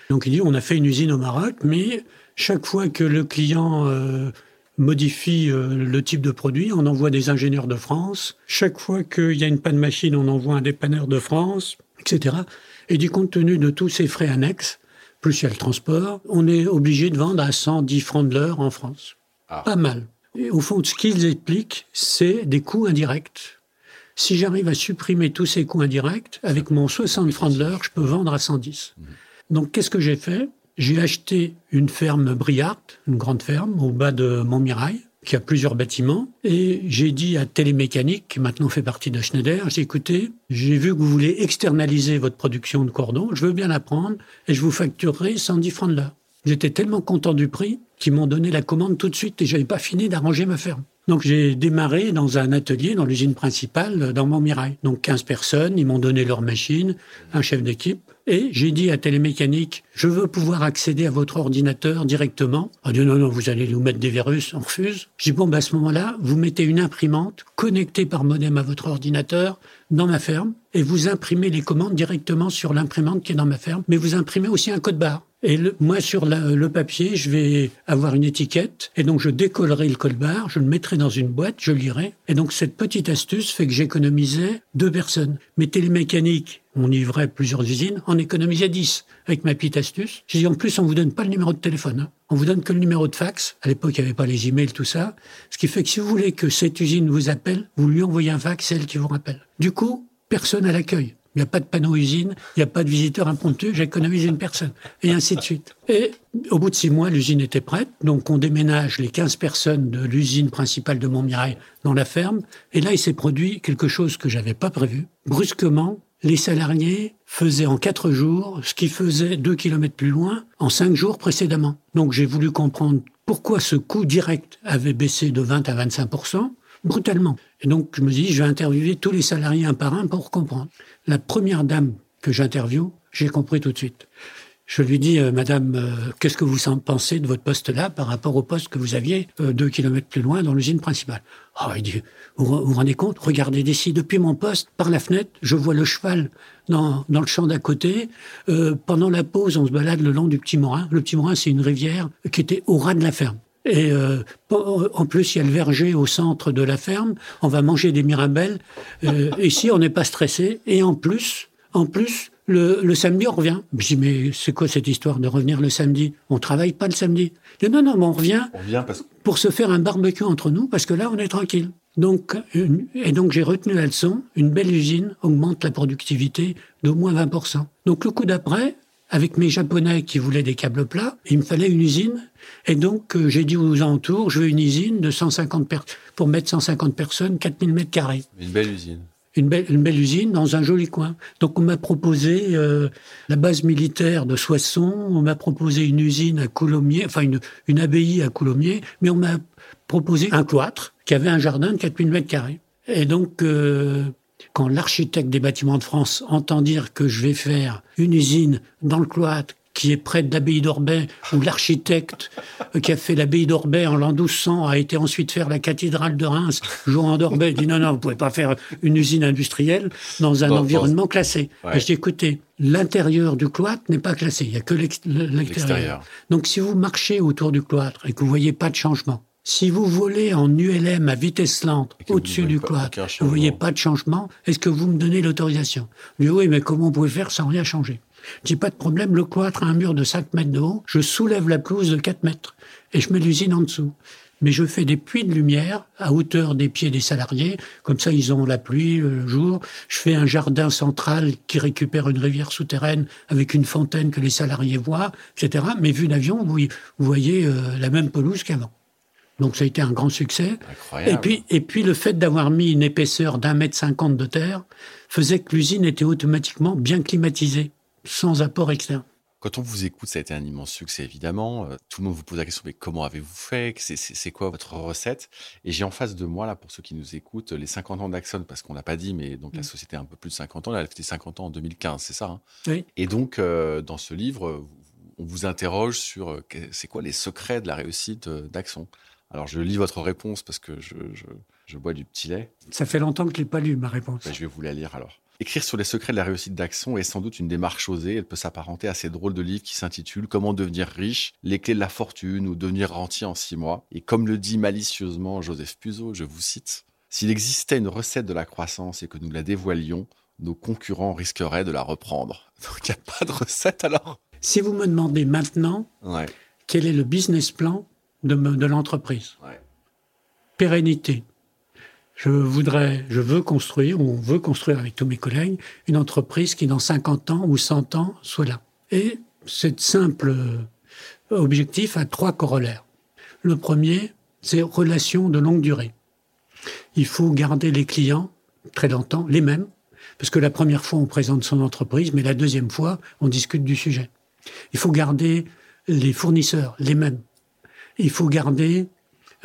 Donc il dit on a fait une usine au Maroc, mais chaque fois que le client euh, modifie euh, le type de produit, on envoie des ingénieurs de France. Chaque fois qu'il y a une panne machine, on envoie un dépanneur de France, etc. Et du compte tenu de tous ces frais annexes, plus il y a le transport, on est obligé de vendre à 110 francs de l'heure en France. Ah. Pas mal. Et au fond, ce qu'ils expliquent, c'est des coûts indirects si j'arrive à supprimer tous ces coûts indirects, avec mon 60 francs de l'heure, je peux vendre à 110. Mhm. Donc, qu'est-ce que j'ai fait? J'ai acheté une ferme Briard, une grande ferme, au bas de Montmirail, qui a plusieurs bâtiments, et j'ai dit à Télémécanique, qui maintenant fait partie de Schneider, j'ai écouté, j'ai vu que vous voulez externaliser votre production de cordons, je veux bien la prendre, et je vous facturerai 110 francs de l'heure. J'étais tellement content du prix qu'ils m'ont donné la commande tout de suite et j'avais pas fini d'arranger ma ferme. Donc j'ai démarré dans un atelier dans l'usine principale dans Montmirail. Donc 15 personnes, ils m'ont donné leur machine, un chef d'équipe. Et j'ai dit à Télémécanique, je veux pouvoir accéder à votre ordinateur directement. On a dit non, non, vous allez nous mettre des virus, on refuse. J'ai dit bon, bah, à ce moment-là, vous mettez une imprimante connectée par modem à votre ordinateur dans ma ferme et vous imprimez les commandes directement sur l'imprimante qui est dans ma ferme, mais vous imprimez aussi un code barre. Et moi, sur le papier, je vais avoir une étiquette, et donc je décollerai le code barre, je le mettrai dans une boîte, je lirai. Et donc cette petite astuce fait que j'économisais deux personnes. Mais télémécanique, on livrait plusieurs usines, on économisait dix avec ma petite astuce. J'ai dit en plus, on vous donne pas le numéro de téléphone, hein. on vous donne que le numéro de fax. À l'époque, il n'y avait pas les emails, tout ça. Ce qui fait que si vous voulez que cette usine vous appelle, vous lui envoyez un fax, c'est elle qui vous rappelle. Du coup, personne à l'accueil. Il n'y a pas de panneau usine, il n'y a pas de visiteur impromptu, j'économise une personne, et ainsi de suite. Et au bout de six mois, l'usine était prête, donc on déménage les 15 personnes de l'usine principale de Montmirail dans la ferme, et là, il s'est produit quelque chose que j'avais pas prévu. Brusquement, les salariés faisaient en quatre jours ce qu'ils faisaient deux kilomètres plus loin en cinq jours précédemment. Donc j'ai voulu comprendre pourquoi ce coût direct avait baissé de 20 à 25 brutalement. Et donc, je me dis, je vais interviewer tous les salariés un par un pour comprendre. La première dame que j'interviewe, j'ai compris tout de suite. Je lui dis, euh, Madame, euh, qu'est-ce que vous en pensez de votre poste là par rapport au poste que vous aviez euh, deux kilomètres plus loin dans l'usine principale? Ah, il dit, vous vous rendez compte? Regardez d'ici, depuis mon poste, par la fenêtre, je vois le cheval dans, dans le champ d'à côté. pendant la pause, on se balade le long du Petit Morin. Le Petit Morin, c'est une rivière qui était au ras de la ferme. Et en plus, il y a le verger au centre de la ferme. On va manger des mirabelles. ici, on n'est pas stressé. Et en plus, en plus, le, samedi, on revient. Je dis, mais c'est quoi cette histoire de revenir le samedi? On travaille pas le samedi. Je dis, non, non, mais on revient, pour se faire un barbecue entre nous, parce que là, on est tranquille. Donc, et donc j'ai retenu la leçon, une belle usine augmente la productivité d'au moins 20%. Donc le coup d'après, avec mes Japonais qui voulaient des câbles plats, il me fallait une usine. Et donc euh, j'ai dit aux alentours, je veux une usine de 150 pour mettre 150 personnes, 4000 mètres carrés. Une belle usine une belle, une belle usine dans un joli coin. Donc on m'a proposé euh, la base militaire de Soissons, on m'a proposé une usine à Coulommiers, enfin une, une abbaye à Coulommiers, mais on m'a proposé un cloître qui avait un jardin de 4000 mètres carrés. Et donc, euh, quand l'architecte des bâtiments de France entend dire que je vais faire une usine dans le cloître qui est près de l'abbaye d'Orbay, où l'architecte qui a fait l'abbaye d'Orbay en l'an 1200 a été ensuite faire la cathédrale de Reims, Jean d'Orbay dit non, non, vous pouvez pas faire une usine industrielle dans un environnement classé. Ouais. J'ai écouté, l'intérieur du cloître n'est pas classé, il y a que l'extérieur. Donc si vous marchez autour du cloître et que vous voyez pas de changement, si vous volez en ULM à vitesse lente au-dessus du cloître, vous voyez pas de changement, est-ce que vous me donnez l'autorisation? Oui, mais comment vous pouvez faire sans rien changer? J'ai pas de problème, le cloître a un mur de 5 mètres de haut, je soulève la pelouse de 4 mètres et je mets l'usine en dessous. Mais je fais des puits de lumière à hauteur des pieds des salariés, comme ça ils ont la pluie le jour. Je fais un jardin central qui récupère une rivière souterraine avec une fontaine que les salariés voient, etc. Mais vu d'avion, vous, voyez euh, la même pelouse qu'avant. Donc ça a été un grand succès. Et puis, et puis le fait d'avoir mis une épaisseur d'un mètre cinquante de terre faisait que l'usine était automatiquement bien climatisée sans apport externe. Quand on vous écoute, ça a été un immense succès, évidemment. Euh, tout le monde vous pose la question, mais comment avez-vous fait? C'est quoi votre recette? Et j'ai en face de moi, là, pour ceux qui nous écoutent, les 50 ans d'Axon, parce qu'on l'a pas dit, mais donc la mm. société a un peu plus de 50 ans. Elle a fait 50 ans en 2015, c'est ça hein? Oui. Et donc, euh, dans ce livre, on vous interroge sur euh, c'est quoi les secrets de la réussite d'Axon? Alors, je lis votre réponse parce que je, je, bois du petit lait. Ça fait longtemps que je n'ai pas lu ma réponse. Ben, je vais vous la lire alors. Écrire sur les secrets de la réussite d'Axon est sans doute une démarche osée. Elle peut s'apparenter à ces drôles de livres qui s'intitulent Comment devenir riche, les clés de la fortune ou devenir rentier en six mois. Et comme le dit malicieusement Joseph Puzo, je vous cite, S'il existait une recette de la croissance et que nous la dévoilions, nos concurrents risqueraient de la reprendre. Donc il n'y a pas de recette alors? Si vous me demandez maintenant quel est le business plan de, de l'entreprise, pérennité, je voudrais, je veux construire, ou on veut construire avec tous mes collègues, une entreprise qui dans 50 ans ou 100 ans soit là. Et cette simple objectif a trois corollaires. Le premier, c'est relation de longue durée. Il faut garder les clients très longtemps, les mêmes, parce que la première fois on présente son entreprise, mais la deuxième fois on discute du sujet. Il faut garder les fournisseurs, les mêmes. Il faut garder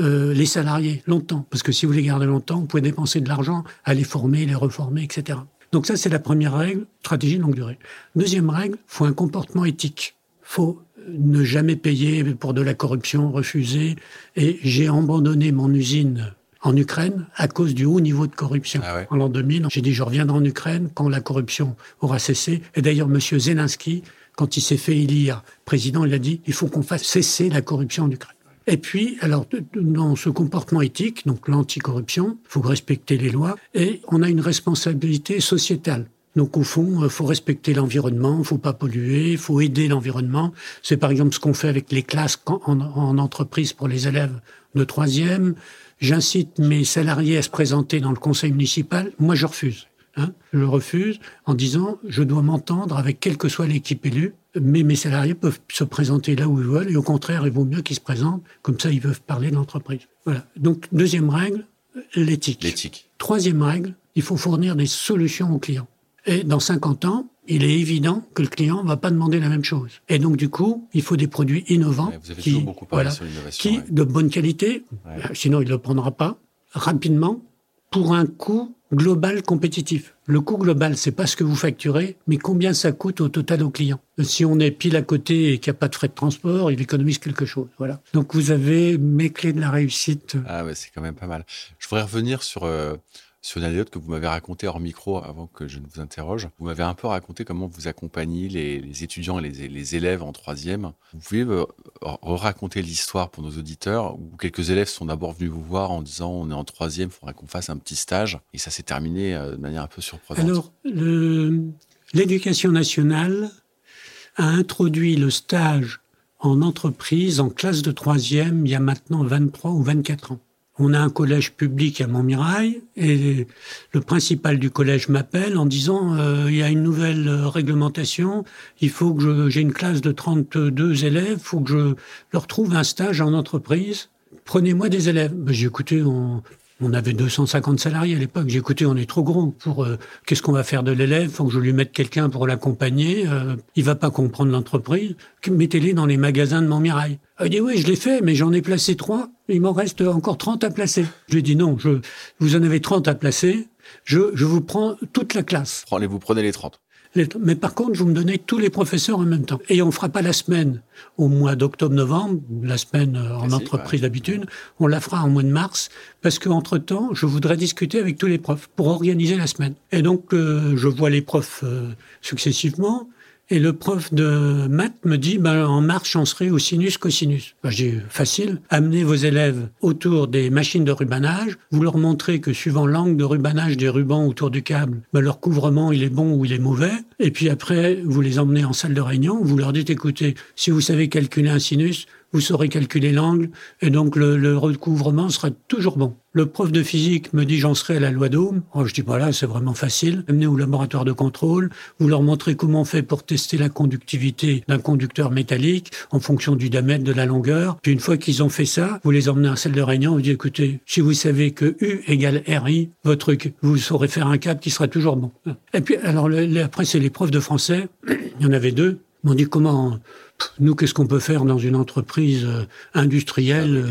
euh, les salariés longtemps. Parce que si vous les gardez longtemps, vous pouvez dépenser de l'argent à les former, les reformer, etc. Donc ça, c'est la première règle, stratégie de longue durée. Deuxième règle, faut un comportement éthique. faut ne jamais payer pour de la corruption, refuser. Et j'ai abandonné mon usine en Ukraine à cause du haut niveau de corruption. Ah en l'an 2000, j'ai dit je reviendrai en Ukraine quand la corruption aura cessé. Et d'ailleurs, M. Zelensky, quand il s'est fait élire président, il a dit il faut qu'on fasse cesser la corruption en Ukraine. Et puis, alors, dans ce comportement éthique, donc l'anticorruption, il faut respecter les lois, et on a une responsabilité sociétale. Donc au fond, il euh, faut respecter l'environnement, faut pas polluer, il faut aider l'environnement. C'est par exemple ce qu'on fait avec les classes en, en, entreprise pour les élèves de troisième. J'incite mes salariés à se présenter dans le conseil municipal. Moi, je refuse. Hein. Je refuse en disant je dois m'entendre avec quelle que soit l'équipe élue mais mes salariés peuvent se présenter là où ils veulent, et au contraire, il vaut mieux qu'ils se présentent, comme ça ils peuvent parler de l'entreprise. Voilà. Donc, deuxième règle, l'éthique. L'éthique. Troisième règle, il faut fournir des solutions aux clients. Et dans 50 ans, il est évident que le client ne va pas demander la même chose. Et donc, du coup, il faut des produits innovants. vous avez qui, beaucoup parlé sur Qui, de bonne qualité, sinon il ne le prendra pas, rapidement, pour un coût global compétitif. Le coût global, c'est pas ce que vous facturez, mais combien ça coûte au total au client. Si on est pile à côté et qu'il n'y a pas de frais de transport, il économise quelque chose. Voilà. Donc vous avez mes clés de la réussite. Ah ouais, c'est quand même pas mal. Je voudrais revenir sur euh, sur une anecdote que vous m'avez racontée hors micro avant que je ne vous interroge. Vous m'avez un peu raconté comment vous accompagnez les, étudiants et les, élèves en troisième. Vous pouvez me raconter l'histoire pour nos auditeurs où quelques élèves sont d'abord venus vous voir en disant on est en troisième, il faudrait qu'on fasse un petit stage. Et ça s'est terminé euh, de manière un peu surprenante. Alors, l'éducation nationale a introduit le stage en entreprise, en classe de troisième, il y a maintenant 23 ou 24 ans on a un collège public à Montmirail et le principal du collège m'appelle en disant euh, il y a une nouvelle euh, réglementation, il faut que j'ai une classe de 32 élèves, il faut que je leur trouve un stage en entreprise. Prenez-moi des élèves. J'ai écouté, on, on avait 250 salariés à l'époque. J'ai écouté, on est trop gros pour euh, qu'est-ce qu'on va faire de l'élève? Faut que je lui mette quelqu'un pour l'accompagner. Euh, il va pas comprendre l'entreprise. Mettez-les dans les magasins de Montmirail. Il dit oui, je l'ai fait, mais j'en ai placé trois. Il m'en reste encore 30 à placer. Je lui ai dit non, je, vous en avez 30 à placer. Je, je vous prends toute la classe. Prenez, vous prenez les 30. Mais par contre, vous me donnez tous les professeurs en même temps. Et on ne fera pas la semaine au mois d'octobre-novembre, la semaine euh, en entreprise d'habitude, on la fera en mois de mars, parce qu'entre-temps, je voudrais discuter avec tous les profs pour organiser la semaine. Et donc, euh, je vois les profs euh, successivement, et le prof de maths me dit, ben, en marche, on serait au sinus cosinus. Ben, j'ai facile. Amenez vos élèves autour des machines de rubanage. Vous leur montrez que suivant l'angle de rubanage des rubans autour du câble, ben, leur couvrement, il est bon ou il est mauvais. Et puis après, vous les emmenez en salle de réunion. Vous leur dites, écoutez, si vous savez calculer un sinus, vous saurez calculer l'angle, et donc le, recouvrement sera toujours bon. Le prof de physique me dit j'en serai à la loi d'Ohm. Oh, je dis voilà, c'est vraiment facile. Amenez au laboratoire de contrôle, vous leur montrez comment on fait pour tester la conductivité d'un conducteur métallique en fonction du diamètre, de la longueur. Puis une fois qu'ils ont fait ça, vous les emmenez en salle de réunion, vous dites écoutez, si vous savez que U égale RI, votre truc, vous saurez faire un câble qui sera toujours bon. Et puis alors après c'est les profs de français, il y en avait deux, m'ont dit comment nous, qu'est-ce qu'on peut faire dans une entreprise euh, industrielle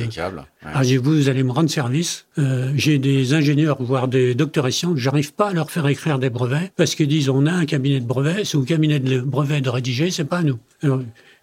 ah, ouais. vous allez me rendre service. Euh, j'ai des ingénieurs, voire des docteurs et sciences, j'arrive pas à leur faire écrire des brevets parce qu'ils disent on a un cabinet de brevets, c'est au cabinet de brevets de rédiger, c'est pas à nous.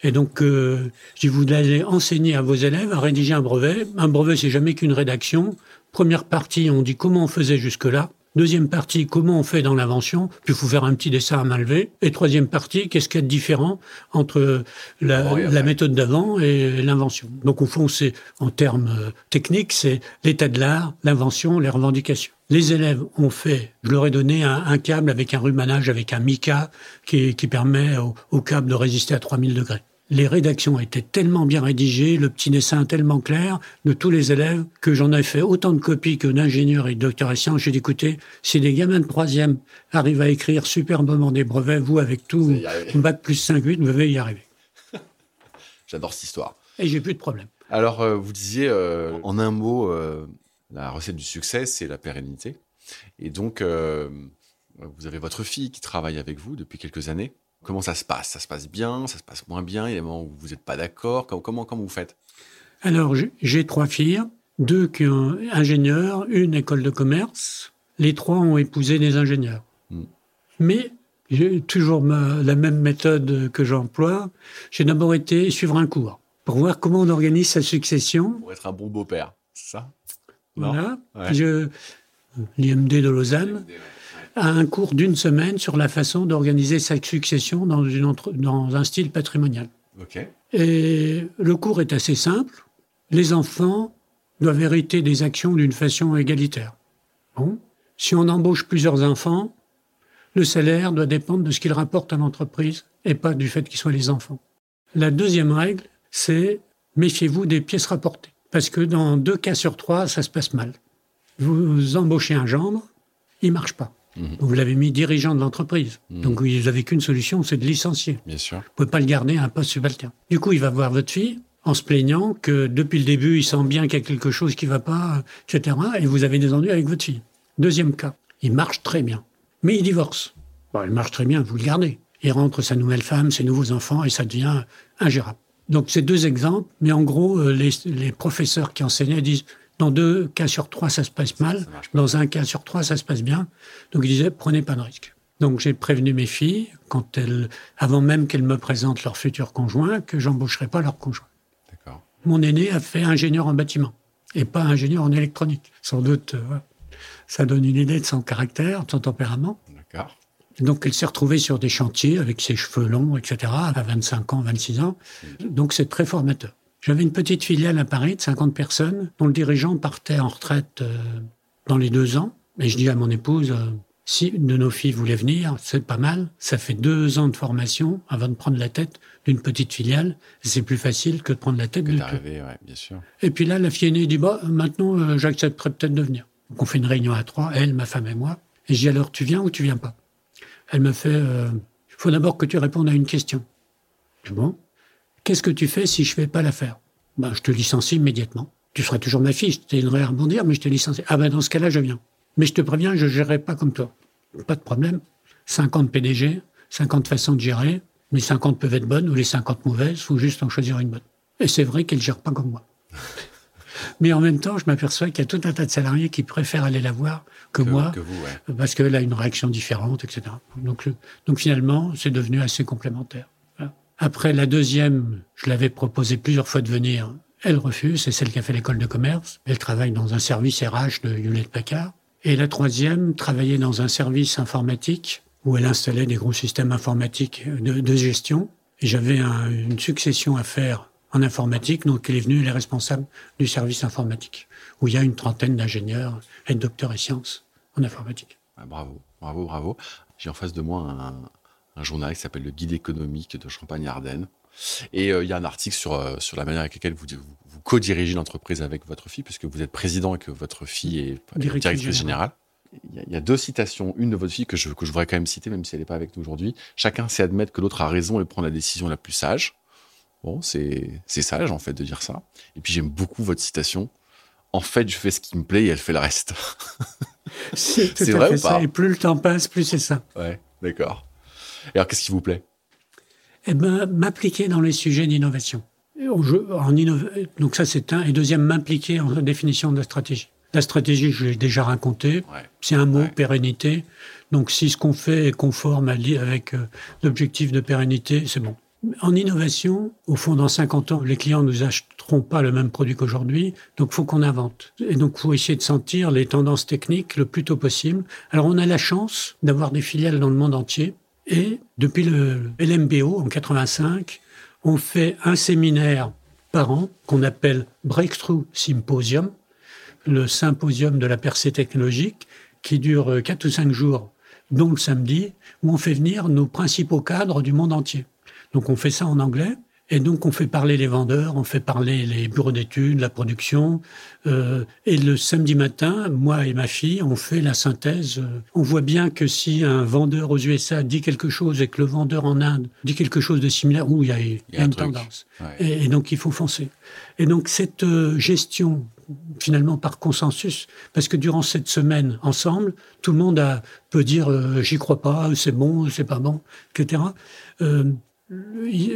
et donc, euh, je vous allez enseigner à vos élèves à rédiger un brevet. Un brevet, c'est jamais qu'une rédaction. Première partie, on dit comment on faisait jusque-là. Deuxième partie, comment on fait dans l'invention, puis il faut faire un petit dessin à main levée. Et troisième partie, qu'est-ce qu'il y a de différent entre la, la méthode d'avant et l'invention? Donc au fond, c'est en termes euh, techniques, c'est l'état de l'art, l'invention, les revendications. Les élèves ont fait, je leur ai donné un, un câble avec un rumanage, avec un mica qui, qui permet au, au câble de résister à 3000 degrés les rédactions étaient tellement bien rédigées, le petit dessin tellement clair de tous les élèves que j'en ai fait autant de copies que d'ingénieurs et de docteurs et sciences. J'ai dit, écoutez, si les gamins de troisième arrivent à écrire superbement des brevets, vous, avec tout, bac plus 5, 8, vous devez y arriver. J'adore cette histoire. Et j'ai plus de problème. Alors, euh, vous disiez, euh, en un mot, euh, la recette du succès, c'est la pérennité. Et donc, vous avez votre fille qui travaille avec vous depuis quelques années. Comment ça se passe? Ça se passe bien? Ça se passe moins bien? Il y a des moments où vous n'êtes pas d'accord? Comment, comment, vous faites? Alors, j'ai trois filles, deux qui sont ingénieurs, une école de commerce. Les trois ont épousé des ingénieurs. Hmm. Mais j'ai toujours la même méthode que j'emploie. J'ai d'abord été suivre un cours pour voir comment on organise sa succession. Pour être un bon beau-père, c'est ça Voilà. L'IMD de Lausanne à un cours d'une semaine sur la façon d'organiser sa succession dans, une dans un style patrimonial. Et le cours est assez simple. Les enfants doivent hériter des actions d'une façon égalitaire. Bon. Si on embauche plusieurs enfants, le salaire doit dépendre de ce qu'ils rapportent à l'entreprise et pas du fait qu'ils soient les enfants. La deuxième règle, c'est méfiez-vous des pièces rapportées. Parce que dans deux cas sur trois, ça se passe mal. Vous embauchez un gendre, il marche pas. Vous l'avez mis dirigeant de l'entreprise. Mhm. Donc, vous n'avez qu'une solution, c'est de licencier. Bien sûr. Vous ne pouvez pas le garder à un poste subalterne. Du coup, il va voir votre fille en se plaignant que depuis le début, il sent bien qu'il y a quelque chose qui ne va pas, etc. Et vous avez des ennuis avec votre fille. Deuxième cas, il marche très bien. Mais il divorce. Bon, il marche très bien, vous le gardez. Il rentre sa nouvelle femme, ses nouveaux enfants, et ça devient ingérable. Donc, c'est deux exemples, mais en gros, euh, les, les professeurs qui enseignaient disent Dans deux cas sur trois, ça se passe mal. Dans un cas sur trois, ça se passe bien. Donc il disait, prenez pas de risque. Donc j'ai prévenu mes filles, quand elles, avant même qu'elles me présentent leur futur conjoint, que j'embaucherai pas leur conjoint. Mon aîné a fait ingénieur en bâtiment et pas ingénieur en électronique. Sans doute, euh, ça donne une idée de son caractère, de son tempérament. D'accord. Donc elle s'est retrouvée sur des chantiers avec ses cheveux longs, etc., à 25 ans, 26 ans. Donc c'est très formateur. J'avais une petite filiale à Paris de 50 personnes dont le dirigeant partait en retraite euh, dans les deux ans. Et je dis à mon épouse, euh, si une de nos filles voulait venir, c'est pas mal. Ça fait deux ans de formation avant de prendre la tête d'une petite filiale. C'est plus facile que de prendre la tête de ouais, bien sûr. Et puis là, la fille aînée dit, bah, maintenant, euh, j'accepterais peut-être de venir. Donc on fait une réunion à trois, elle, ma femme et moi. Et je dis, alors, tu viens ou tu viens pas? Elle me fait, il faut d'abord que tu répondes à une question. bon, Qu'est-ce que tu fais si je fais pas l'affaire? Ben, je te licencie immédiatement. Tu seras toujours ma fille, je t'aiderai à rebondir, mais je te licencie. Ah ben, dans ce cas-là, je viens. Mais je te préviens, je ne gérerai pas comme toi. Pas de problème. 50 PDG, 50 façons de gérer. Les 50 peuvent être bonnes ou les 50 mauvaises, il faut juste en choisir une bonne. Et c'est vrai qu'elle ne gère pas comme moi. Mais en même temps, je m'aperçois qu'il y a tout un tas de salariés qui préfèrent aller la voir que, moi, parce qu'elle a une réaction différente, etc. Donc, donc finalement, c'est devenu assez complémentaire. Après la deuxième, je l'avais proposé plusieurs fois de venir. Elle refuse, c'est celle qui a fait l'école de commerce. Elle travaille dans un service RH de Hewlett Packard. Et la troisième travaillait dans un service informatique où elle installait des gros systèmes informatiques de, gestion. Et j'avais une succession à faire en informatique, donc elle est venue, elle est responsable du service informatique, où il y a une trentaine d'ingénieurs et de docteurs et sciences en informatique. Ah, bravo, bravo, bravo. J'ai en face de moi un, un journal qui s'appelle le Guide économique de Champagne-Ardenne. Et euh, il y a un article sur, euh, sur la manière avec laquelle vous, vous, co-dirigez l'entreprise avec votre fille, puisque vous êtes président et que votre fille est directrice, générale. Il y, a, deux citations. Une de votre fille que je, que je voudrais quand même citer, même si elle n'est pas avec nous aujourd'hui. Chacun sait admettre que l'autre a raison et prend la décision la plus sage. Bon, c'est sage en fait de dire ça. Et puis j'aime beaucoup votre citation. En fait, je fais ce qui me plaît et elle fait le reste. C'est vrai ou pas ça. Et plus le temps passe, plus c'est ça. Ouais, d'accord. Et alors, qu'est-ce qui vous plaît? Eh bien, m'appliquer dans les sujets d'innovation. En Donc ça, c'est un. Et deuxième, m'impliquer en définition de la stratégie. La stratégie, je l'ai déjà raconté. C'est un mot, pérennité. Donc si ce qu'on fait est conforme avec euh, l'objectif de pérennité, c'est bon. En innovation, au fond, dans 50 ans, les clients ne nous achèteront pas le même produit qu'aujourd'hui, donc il faut qu'on invente. Et donc il faut essayer de sentir les tendances techniques le plus tôt possible. Alors on a la chance d'avoir des filiales dans le monde entier. Et depuis le LMBO en 85, on fait un séminaire par an qu'on appelle Breakthrough Symposium, le symposium de la percée technologique, qui dure 4 ou 5 jours, dont le samedi, où on fait venir nos principaux cadres du monde entier. Donc on fait ça en anglais, et donc, on fait parler les vendeurs, on fait parler les bureaux d'études, la production. Euh, et le samedi matin, moi et ma fille, on fait la synthèse. Euh, on voit bien que si un vendeur aux USA dit quelque chose et que le vendeur en Inde dit quelque chose de similaire, où il y a, une tendance. Et, donc, il faut foncer. Et donc, cette euh, gestion finalement par consensus, parce que durant cette semaine ensemble, tout le monde a, peut dire j'y crois pas, c'est bon, c'est pas bon, etc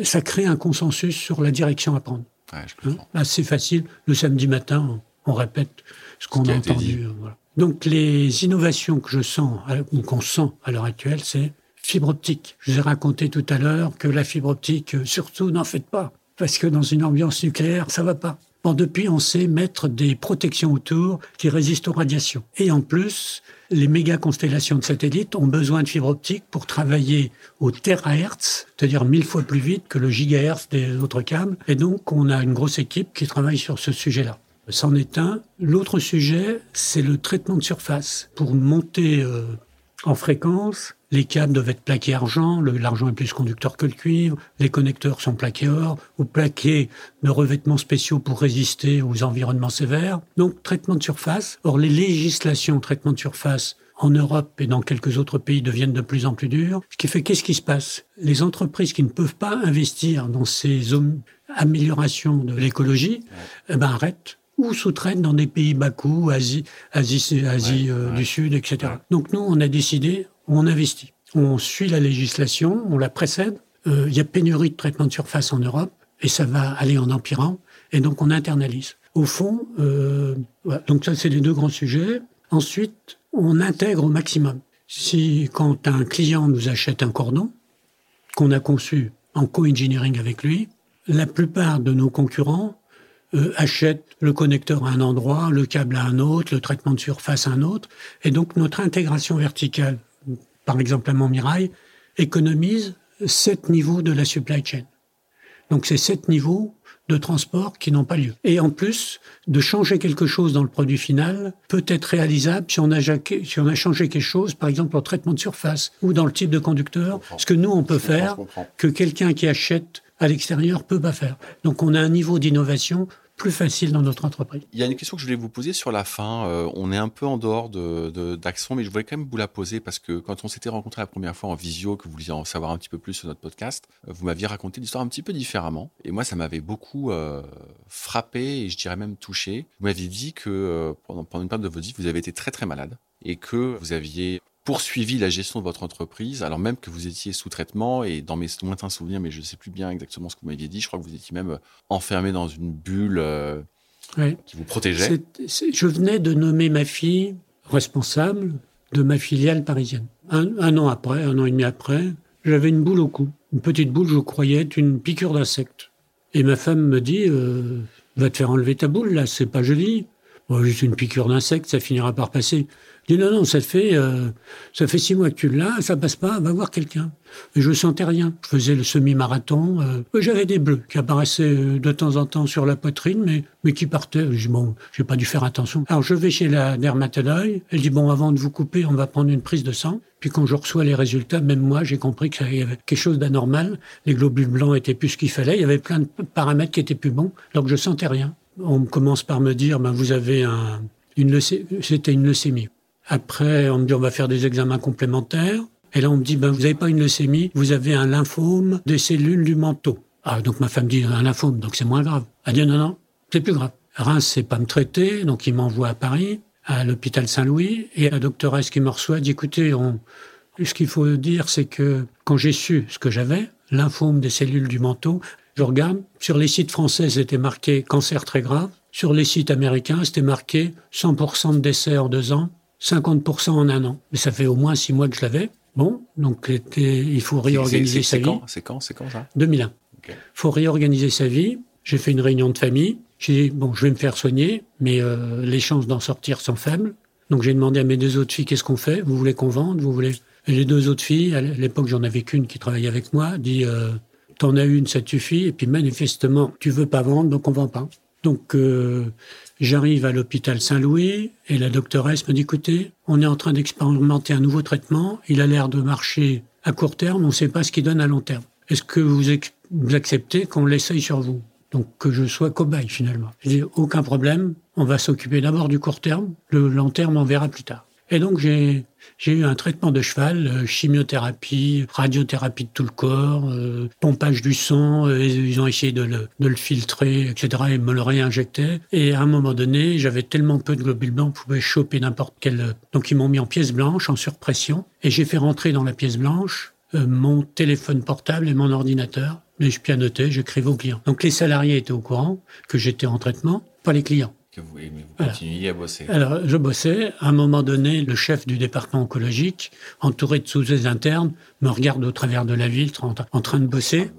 ça crée un consensus sur la direction à prendre. Ouais, c'est facile. Le samedi matin, on, répète ce qu'on a, entendu. Euh, Donc les innovations que je sens, ou qu'on sent à l'heure actuelle, c'est fibre optique. Je vous ai raconté tout à l'heure que la fibre optique, euh, surtout, n'en faites pas. Parce que dans une ambiance nucléaire, ça va pas. Depuis, on sait mettre des protections autour qui résistent aux radiations. Et en plus, les méga constellations de satellites ont besoin de fibre optique pour travailler au terahertz, c'est-à-dire mille fois plus vite que le gigahertz des autres câbles. Et donc, on a une grosse équipe qui travaille sur ce sujet-là. C'en est un. L'autre sujet, c'est le traitement de surface. Pour monter euh, en fréquence, les câbles doivent être plaqués argent, l'argent est plus conducteur que le cuivre, les connecteurs sont plaqués or ou plaqués de revêtements spéciaux pour résister aux environnements sévères. Donc traitement de surface. Or les législations traitement de surface en Europe et dans quelques autres pays deviennent de plus en plus dures. Ce qui fait qu'est-ce qui se passe? Les entreprises qui ne peuvent pas investir dans ces améliorations de l'écologie, eh ben arrêtent ou sous-traitent dans des pays bas coûts, Asie, Asie, Asie euh, du Sud, etc. Donc nous, on a décidé, on investit. On suit la législation, on la précède. Euh, il y a pénurie de traitement de surface en Europe et ça va aller en empirant. Et donc on internalise. au fond, euh, donc ça c'est les deux grands sujets. Ensuite, on intègre au maximum. Si quand un client nous achète un cordon qu'on a conçu en co-engineering avec lui, la plupart de nos concurrents euh, achètent le connecteur à un endroit, le câble à un autre, le traitement de surface à un autre, et donc notre intégration verticale, par exemple à Montmirail, économise sept niveaux de la supply chain. Donc c'est sept niveaux de transport qui n'ont pas lieu. Et en plus, de changer quelque chose dans le produit final peut être réalisable si on a, si on a changé quelque chose, par exemple en traitement de surface ou dans le type de conducteur, ce que nous on peut faire, que quelqu'un qui achète à l'extérieur peut pas faire. Donc on a un niveau d'innovation plus facile dans notre entreprise. Il y a une question que je voulais vous poser sur la fin. Euh, on est un peu en dehors de, d'Axon, mais je voulais quand même vous la poser parce que quand on s'était rencontré la première fois en visio, que vous vouliez en savoir un petit peu plus sur notre podcast, euh, vous m'aviez raconté l'histoire un petit peu différemment. Et moi, ça m'avait beaucoup euh, frappé et je dirais même touché. Vous m'aviez dit que pendant, pendant une période de votre vie, vous avez été très très malade et que vous aviez poursuivi la gestion de votre entreprise, alors même que vous étiez sous traitement et dans mes lointains souvenirs, mais je ne sais plus bien exactement ce que vous m'aviez dit, je crois que vous étiez même euh, enfermé dans une bulle euh, qui vous protégeait. je venais de nommer ma fille responsable de ma filiale parisienne. Un, an après, un an et demi après, j'avais une boule au cou. Une petite boule, je croyais, être une piqûre d'insecte. Et ma femme me dit, euh, va te faire enlever ta boule, là, c'est pas joli. Bon, juste une piqûre d'insecte, ça finira par passer. Dis non, non, ça fait, euh, ça fait six mois que tu l'as, ça passe pas, va voir quelqu'un. Et je sentais rien. Je faisais le semi-marathon. Euh, J'avais des bleus qui apparaissaient euh, de temps en temps sur la poitrine, mais, mais qui partaient. Je dis bon, j'ai pas dû faire attention. Alors je vais chez la dermatologue. Elle dit bon, avant de vous couper, on va prendre une prise de sang. Puis quand je reçois les résultats, même moi, j'ai compris qu'il y avait quelque chose d'anormal. Les globules blancs étaient plus ce qu'il fallait. Il y avait plein de paramètres qui étaient plus bons. Donc je sentais rien. On commence par me dire, ben, vous avez un, une c'était une leucémie. Après, on me dit on va faire des examens complémentaires. Et là, on me dit, ben, vous n'avez pas une leucémie, vous avez un lymphome des cellules du manteau. Ah, donc ma femme dit, un lymphome, donc c'est moins grave. Elle dit, non, non, c'est plus grave. Reims c'est pas me traiter, donc il m'envoie à Paris, à l'hôpital Saint-Louis, et la doctoresse qui me reçoit dit, écoutez, ce qu'il faut dire, c'est que quand j'ai su ce que j'avais, lymphome des cellules du manteau, je regarde, sur les sites français, c'était marqué cancer très grave. Sur les sites américains, c'était marqué 100% de décès en deux ans, 50% en un an. Mais ça fait au moins six mois que je l'avais. Bon, donc il faut réorganiser sa vie. C'est quand C'est quand ça 2001. Il faut réorganiser sa vie. J'ai fait une réunion de famille. J'ai dit, bon, je vais me faire soigner, mais euh, les chances d'en sortir sont faibles. Donc j'ai demandé à mes deux autres filles, qu'est-ce qu'on fait? Vous voulez qu'on vende? Vous voulez? Et les deux autres filles, à l'époque j'en avais qu'une qui travaillait avec moi, dit, euh, t'en as une, ça te suffit. Et puis manifestement, tu veux pas vendre, donc on vend pas. Donc euh, J'arrive à l'hôpital Saint-Louis et la doctoresse me dit écoutez, on est en train d'expérimenter un nouveau traitement, il a l'air de marcher à court terme, on ne sait pas ce qu'il donne à long terme. Est-ce que vous, vous acceptez qu'on l'essaye sur vous? Donc que je sois cobaye finalement. Je dis aucun problème, on va s'occuper d'abord du court terme, le long terme on verra plus tard. Et donc j'ai eu un traitement de cheval, euh, chimiothérapie, radiothérapie de tout le corps, euh, pompage du sang, euh, ils ont essayé de le, de le filtrer, etc. et me le réinjectaient. Et à un moment donné, j'avais tellement peu de globules blancs, je pouvais choper n'importe quel... Donc ils m'ont mis en pièce blanche, en surpression, et j'ai fait rentrer dans la pièce blanche mon téléphone portable et mon ordinateur. Et je pianotais, j'écrivais aux clients. Donc les salariés étaient au courant que j'étais en traitement, pas les clients vous, continuiez à bosser. Alors, je bossais. À un moment donné, le chef du département oncologique, entouré de sous internes, me regarde au travers de la ville en, train de bosser.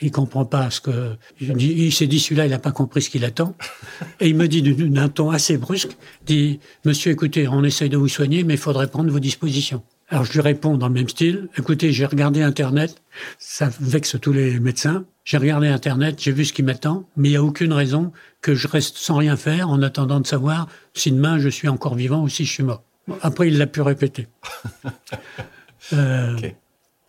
Il comprend pas ce que. Il, s'est dit, celui-là, il n'a pas compris ce qu'il attend. Et il me dit d'un ton assez brusque, dit, monsieur, écoutez, on essaye de vous soigner, mais il faudrait prendre vos dispositions. Alors je lui réponds dans le même style, écoutez, j'ai regardé Internet, ça vexe tous les médecins, j'ai regardé Internet, j'ai vu ce qui m'attend, mais il n'y a aucune raison que je reste sans rien faire en attendant de savoir si demain je suis encore vivant ou si je suis mort. Après, il l'a pu répéter. euh,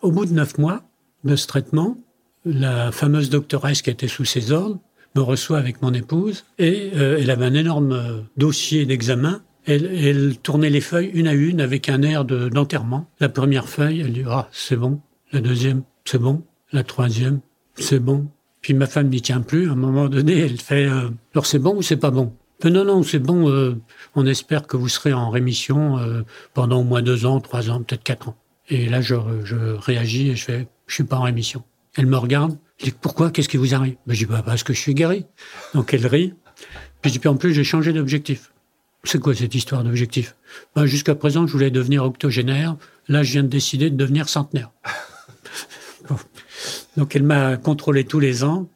Au bout de neuf mois de ce traitement, la fameuse doctoresse qui était sous ses ordres me reçoit avec mon épouse et euh, elle avait un énorme dossier d'examen elle, tournait les feuilles une à une avec un air d'enterrement. la première feuille, elle dit ah c'est bon. La deuxième, c'est bon. La troisième, c'est bon. Puis ma femme n'y tient plus. À un moment donné, elle fait euh, alors c'est bon ou c'est pas bon? Non non c'est bon. Euh, on espère que vous serez en rémission euh, pendant au moins deux ans, trois ans, peut-être quatre ans. Et là je, je réagis et je fais je suis pas en rémission. Elle me regarde. Je dis pourquoi? Qu'est-ce qui vous arrive? Ben, Je dis bah, parce que je suis guéri. Donc elle rit. Puis, puis en plus, j'ai changé d'objectif. C'est quoi cette histoire d'objectif? Ben, Jusqu'à présent, je voulais devenir octogénaire. Là, je viens de décider de devenir centenaire. Donc, elle m'a contrôlé tous les ans,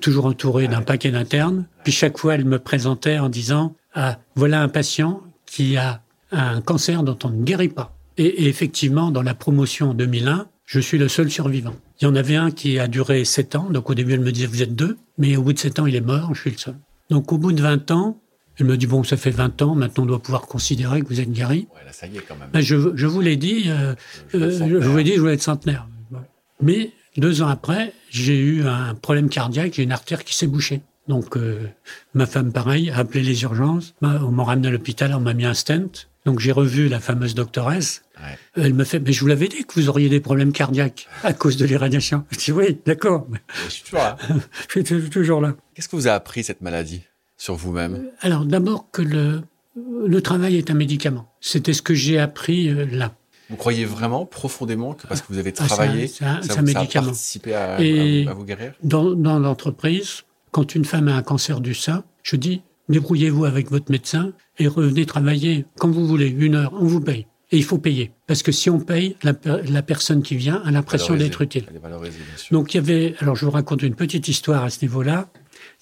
toujours entouré d'un paquet d'internes. Puis chaque fois, elle me présentait en disant Ah, voilà un patient qui a un cancer dont on ne guérit pas. Et, effectivement, dans la promotion 2001, je suis le seul survivant. Il y en avait un qui a duré 7 ans, donc au début elle me disait vous êtes deux, mais au bout de 7 ans il est mort, je suis le seul. Donc au bout de 20 ans, elle me dit bon ça fait 20 ans, maintenant on doit pouvoir considérer que vous êtes guéri. Ouais, là, ça y est quand même. Ben, je, je, vous l'ai dit, euh, je, euh, je vous l'ai dit, je voulais être centenaire. Mais deux ans après, j'ai eu un problème cardiaque, j'ai une artère qui s'est bouchée. Donc euh, ma femme, pareil, a appelé les urgences, on m'a ramené à l'hôpital, on m'a mis un stent. Donc j'ai revu la fameuse doctoresse. Elle me fait, mais je vous l'avais dit que vous auriez des problèmes cardiaques à cause de l'irradiation. Je dis oui, d'accord. Je suis toujours là. je suis toujours là. Qu'est-ce que vous a appris cette maladie? Sur vous-même euh, Alors d'abord que le, le travail est un médicament. C'était ce que j'ai appris euh, là. Vous croyez vraiment profondément que parce que vous avez ah, travaillé, ça, ça, a participé à, à, vous guérir Dans, dans l'entreprise, quand une femme a un cancer du sein, je dis débrouillez-vous avec votre médecin et revenez travailler quand vous voulez, une heure, on vous paye. Et il faut payer. Parce que si on paye, la, la personne qui vient a l'impression d'être utile. Donc il y avait, alors je vous raconte une petite histoire à ce niveau-là.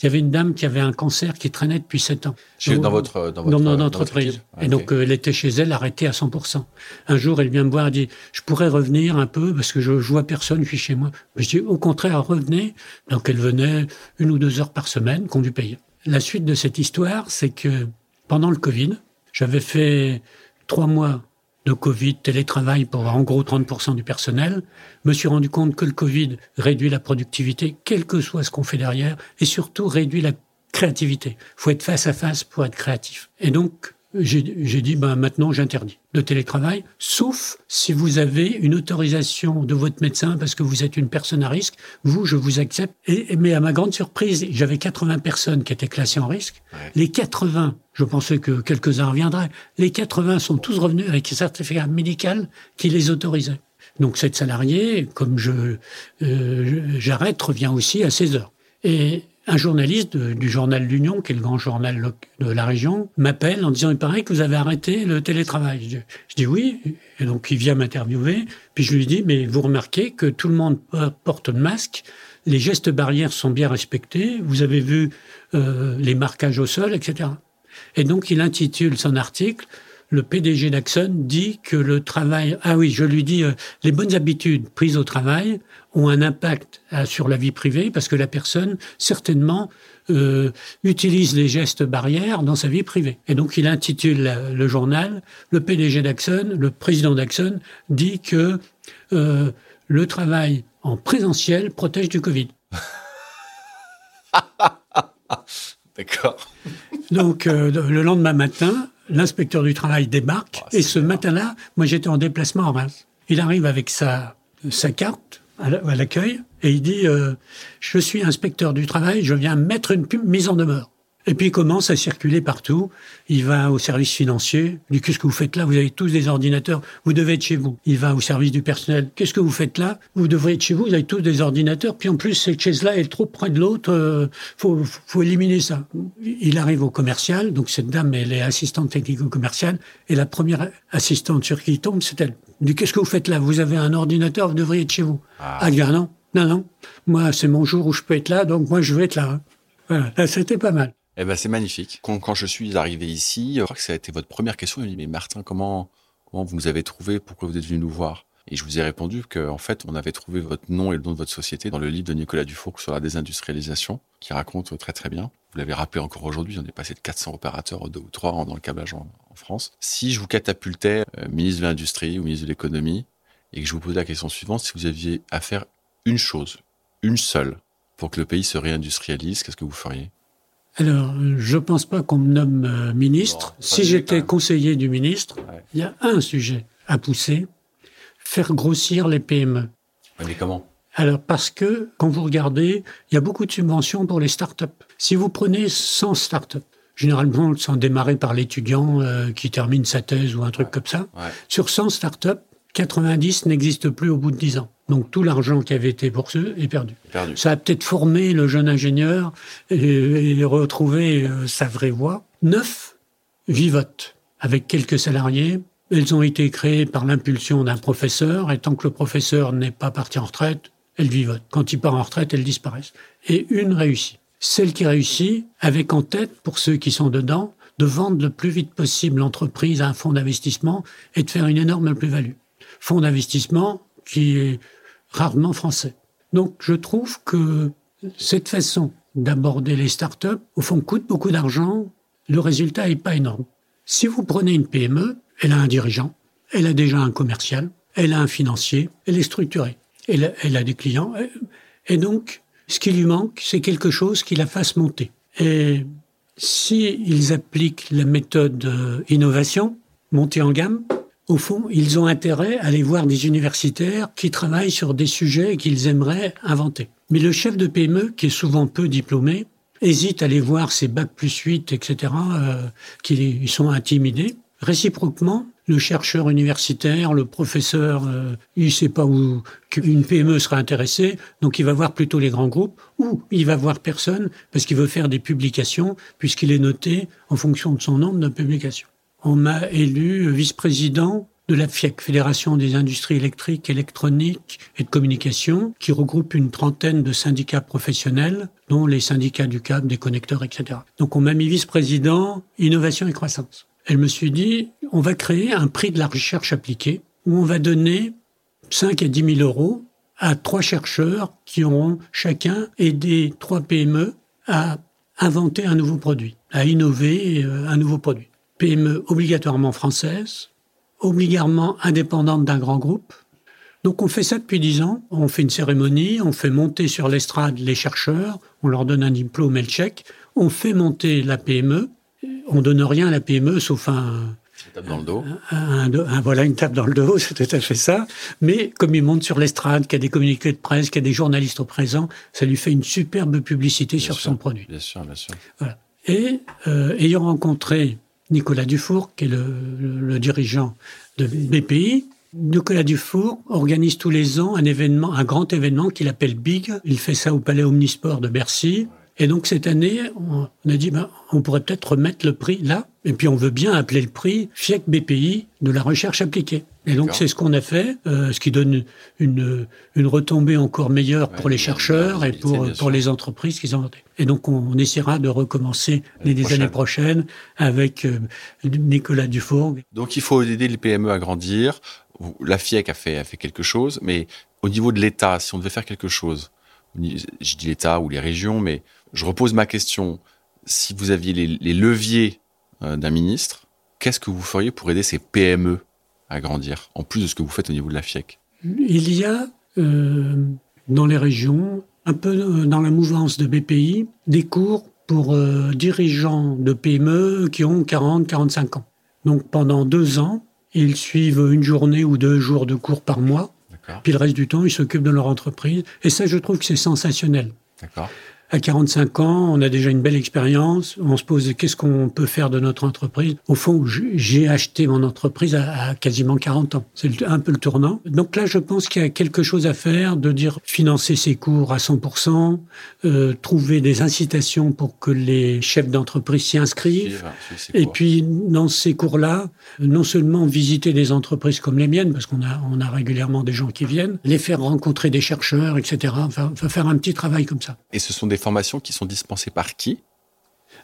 Il y avait une dame qui avait un cancer qui traînait depuis 7 ans. dans votre dans, votre, dans mon entreprise. et donc euh, elle était chez elle, arrêtée à 100%. Un jour, elle vient me voir, elle dit "Je pourrais revenir un peu parce que je, je vois personne, je suis chez moi." Je dis "Au contraire, revenez." Donc elle venait une ou deux heures par semaine qu'on lui payait. La suite de cette histoire, c'est que pendant le Covid, j'avais fait trois mois de Covid, télétravail pour en gros 30% du personnel, me suis rendu compte que le Covid réduit la productivité, quel que soit ce qu'on fait derrière, et surtout réduit la créativité. Il faut être face à face pour être créatif. Et donc, j'ai dit, ben, maintenant j'interdis le télétravail, sauf si vous avez une autorisation de votre médecin parce que vous êtes une personne à risque. Vous, je vous accepte. Et, mais à ma grande surprise, j'avais 80 personnes qui étaient classées en risque. Les 80, je pensais que quelques-uns reviendraient, les 80 sont tous revenus avec un certificat médical qui les autorisait. Donc cette salariée, comme je euh, j'arrête, revient aussi à 16 heures. Et un journaliste du journal L'Union, qui est le grand journal de la région, m'appelle en disant il paraît que vous avez arrêté le télétravail. Je, dis oui, et donc il vient m'interviewer. Puis je lui dis mais vous remarquez que tout le monde porte le masque, les gestes barrières sont bien respectés, vous avez vu euh, les marquages au sol, etc. Et donc il intitule son article le PDG d'Axon dit que le travail, ah oui, je lui dis, euh, les bonnes habitudes prises au travail ont un impact euh, sur la vie privée parce que la personne, certainement, euh, utilise les gestes barrières dans sa vie privée. Et donc il intitule le journal, le PDG d'Axon, le président d'Axon, dit que le travail en présentiel protège du Covid. D'accord. Donc le lendemain matin, l'inspecteur du travail débarque. Ah, et ce matin-là, moi j'étais en déplacement en Reims. Il arrive avec sa, sa carte à l'accueil et il dit euh, Je suis inspecteur du travail, je viens mettre une mise en demeure. Et puis il commence à circuler partout. Il va au service financier. Il dit Qu'est-ce que vous faites là? Vous avez tous des ordinateurs. Vous devez être chez vous. Il va au service du personnel. Qu'est-ce que vous faites là? Vous devrez être chez vous. Vous avez tous des ordinateurs. Puis en plus, cette chaise-là est trop près de l'autre. Euh, faut, faut éliminer ça. Il arrive au commercial. Donc cette dame, elle est assistante technico-commerciale. Et la première assistante sur qui il tombe, c'est elle. Il dit Qu'est-ce que vous faites là? Vous avez un ordinateur. Vous devriez être chez vous. Ah, ah non. Non, non. Moi, c'est mon jour où je peux être là. Donc moi, je vais être là. Voilà. C'était pas mal. Eh ben, c'est magnifique. Quand, je suis arrivé ici, je crois que ça a été votre première question. Il dit, mais Martin, comment, comment vous nous avez trouvé? Pourquoi vous êtes venu nous voir? Et je vous ai répondu que, en fait, on avait trouvé votre nom et le nom de votre société dans le livre de Nicolas Dufour sur la désindustrialisation, qui raconte très très bien. Vous l'avez rappelé encore aujourd'hui, on est passé de 400 opérateurs, deux ou trois dans le câblage en, France. Si je vous catapultais euh, ministre de l'Industrie ou ministre de l'Économie, et que je vous posais la question suivante, si vous aviez à faire une chose, une seule, pour que le pays se réindustrialise, qu'est-ce que vous feriez? Alors, je pense pas qu'on me nomme euh, ministre. si j'étais conseiller du ministre, il y a un sujet à pousser, faire grossir les PME. Mais comment? Alors parce que quand vous regardez, il y a beaucoup de subventions pour les startups. Si vous prenez 100 startups, généralement sont démarrées par l'étudiant euh, qui termine sa thèse ou un truc comme ça, sur 100 startups, 90 n'existe plus au bout de 10 ans. Donc tout l'argent qui avait été pour eux est perdu. Ça a peut-être formé le jeune ingénieur et, retrouvé euh, sa vraie voie. Neuf vivotent avec quelques salariés. Elles ont été créées par l'impulsion d'un professeur et tant que le professeur n'est pas parti en retraite, elles vivotent. Quand il part en retraite, elles disparaissent. Et une réussit. Celle qui réussit, avec en tête, pour ceux qui sont dedans, de vendre le plus vite possible l'entreprise à un fonds d'investissement et de faire une énorme plus-value. Fonds d'investissement qui est rarement français. Donc je trouve que cette façon d'aborder les startups, au fond, coûte beaucoup d'argent, le résultat n'est pas énorme. Si vous prenez une PME, elle a un dirigeant, elle a déjà un commercial, elle a un financier, elle est structurée, elle, a des clients, et donc ce qui lui manque, c'est quelque chose qui la fasse monter. Et s'ils appliquent la méthode euh, innovation, montée en gamme, au fond, ils ont intérêt à aller voir des universitaires qui travaillent sur des sujets qu'ils aimeraient inventer. Mais le chef de PME, qui est souvent peu diplômé, hésite à aller voir ses bacs plus 8, etc., euh, qui sont intimidés. Réciproquement, le chercheur universitaire, le professeur, euh, il ne sait pas où une PME sera intéressée, donc il va voir plutôt les grands groupes, ou il va voir personne parce qu'il veut faire des publications, puisqu'il est noté en fonction de son nombre de publications on m'a élu vice-président de la FIEC, Fédération des industries électriques, électroniques et de communication, qui regroupe une trentaine de syndicats professionnels, dont les syndicats du câble, des connecteurs, etc. Donc on m'a mis vice-président innovation et croissance. Elle me suis dit, on va créer un prix de la recherche appliquée, où on va donner 5 à 10 000 euros à trois chercheurs qui auront chacun aidé trois PME à inventer un nouveau produit, à innover euh, un nouveau produit. PME obligatoirement française, obligatoirement indépendante d'un grand groupe. Donc on fait ça depuis dix ans. On fait une cérémonie, on fait monter sur l'estrade les chercheurs, on leur donne un diplôme et le chèque. On fait monter la PME. On donne rien à la PME sauf un, une tape dans le dos. voilà, une tape dans le dos, c'est tout à fait ça. Mais comme il monte sur l'estrade, qu'il y a des communiqués de presse, qu'il y a des journalistes au présent, ça lui fait une superbe publicité sur son produit. Bien sûr, bien sûr. Voilà. Et euh, ayant rencontré Nicolas Dufour, qui est le, dirigeant de BPI. Nicolas Dufour organise tous les ans un événement, un grand événement qu'il appelle Big. Il fait ça au Palais Omnisport de Bercy. Et donc cette année, on a dit, ben, on pourrait peut-être remettre le prix là. Et puis on veut bien appeler le prix FIEC BPI de la recherche appliquée. Et donc c'est ce qu'on a fait, euh, ce qui donne une, une retombée encore meilleure pour les chercheurs et pour, pour les entreprises qu'ils ont Et donc on, essaiera de recommencer les, années prochaines avec euh, Nicolas Dufour. Donc il faut aider les PME à grandir. La FIEC a fait, a fait quelque chose, mais au niveau de l'État, si on devait faire quelque chose, je dis l'État ou les régions, mais je repose ma question. Si vous aviez les, leviers euh, d'un ministre, qu'est-ce que vous feriez pour aider ces PME à grandir, en plus de ce que vous faites au niveau de la FIEC Il y a euh, dans les régions, un peu euh, dans la mouvance de BPI, des cours pour dirigeants de PME qui ont 40-45 ans. Donc pendant deux ans, ils suivent une journée ou deux jours de cours par mois. Puis le reste du temps, ils s'occupent de leur entreprise. Et ça, je trouve que c'est sensationnel. D'accord à 45 ans, on a déjà une belle expérience. On se pose qu'est-ce qu'on peut faire de notre entreprise? Au fond, j'ai acheté mon entreprise à, quasiment 40 ans. C'est un peu le tournant. Donc là, je pense qu'il y a quelque chose à faire, de dire financer ses cours à 100%, euh, trouver des incitations pour que les chefs d'entreprise s'y inscrivent. Et puis, dans ces cours-là, non seulement visiter des entreprises comme les miennes, parce qu'on a, on a régulièrement des gens qui viennent, les faire rencontrer des chercheurs, etc. Enfin, faire un petit travail comme ça. Et ce sont des formations qui sont dispensées par qui?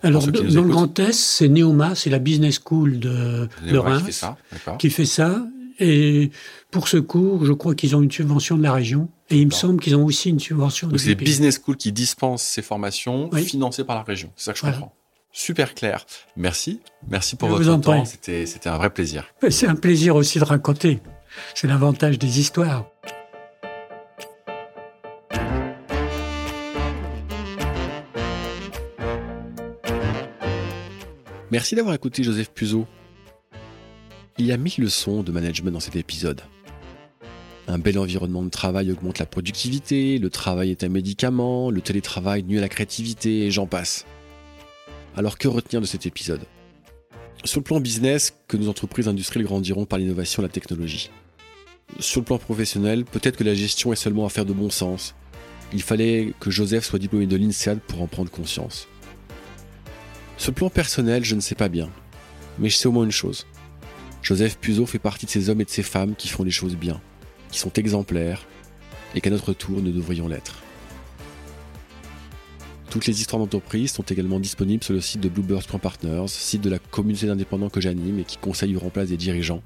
Alors, dans le Grand Est, c'est Neoma, c'est la business school de, Reims qui fait, ça, qui fait ça. Et pour ce cours, je crois qu'ils ont une subvention de la région. Et il me semble qu'ils ont aussi une subvention Donc, c'est les business schools qui dispensent ces formations financées par la région. C'est ça que je comprends. Super clair. Merci. Merci pour votre temps. C'était, c'était un vrai plaisir. C'est un plaisir aussi de raconter. C'est l'avantage des histoires. Merci d'avoir écouté Joseph Puzo. Il y a mille leçons de management dans cet épisode. Un bel environnement de travail augmente la productivité, le travail est un médicament, le télétravail nuit à la créativité et j'en passe. Alors que retenir de cet épisode? Sur le plan business, que nos entreprises industrielles grandiront par l'innovation et la technologie. Sur le plan professionnel, peut-être que la gestion est seulement affaire de bon sens. Il fallait que Joseph soit diplômé de l'INSEAD pour en prendre conscience. Le plan personnel, je ne sais pas bien. Mais je sais au moins une chose. Joseph Puzo fait partie de ces hommes et de ces femmes qui font les choses bien, qui sont exemplaires, et qu'à notre tour nous devrions l'être. Toutes les histoires d'entreprise sont également disponibles sur le site de Bluebirds.partners, site de la communauté d'indépendants que j'anime et qui conseille ou remplace des dirigeants.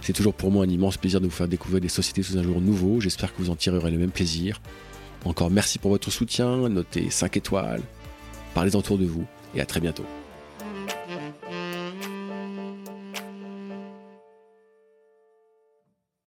C'est toujours pour moi un immense plaisir de vous faire découvrir des sociétés sous un jour nouveau, j'espère que vous en tirerez le même plaisir. Encore merci pour votre soutien, notez 5 étoiles, parlez autour de vous et à très bientôt.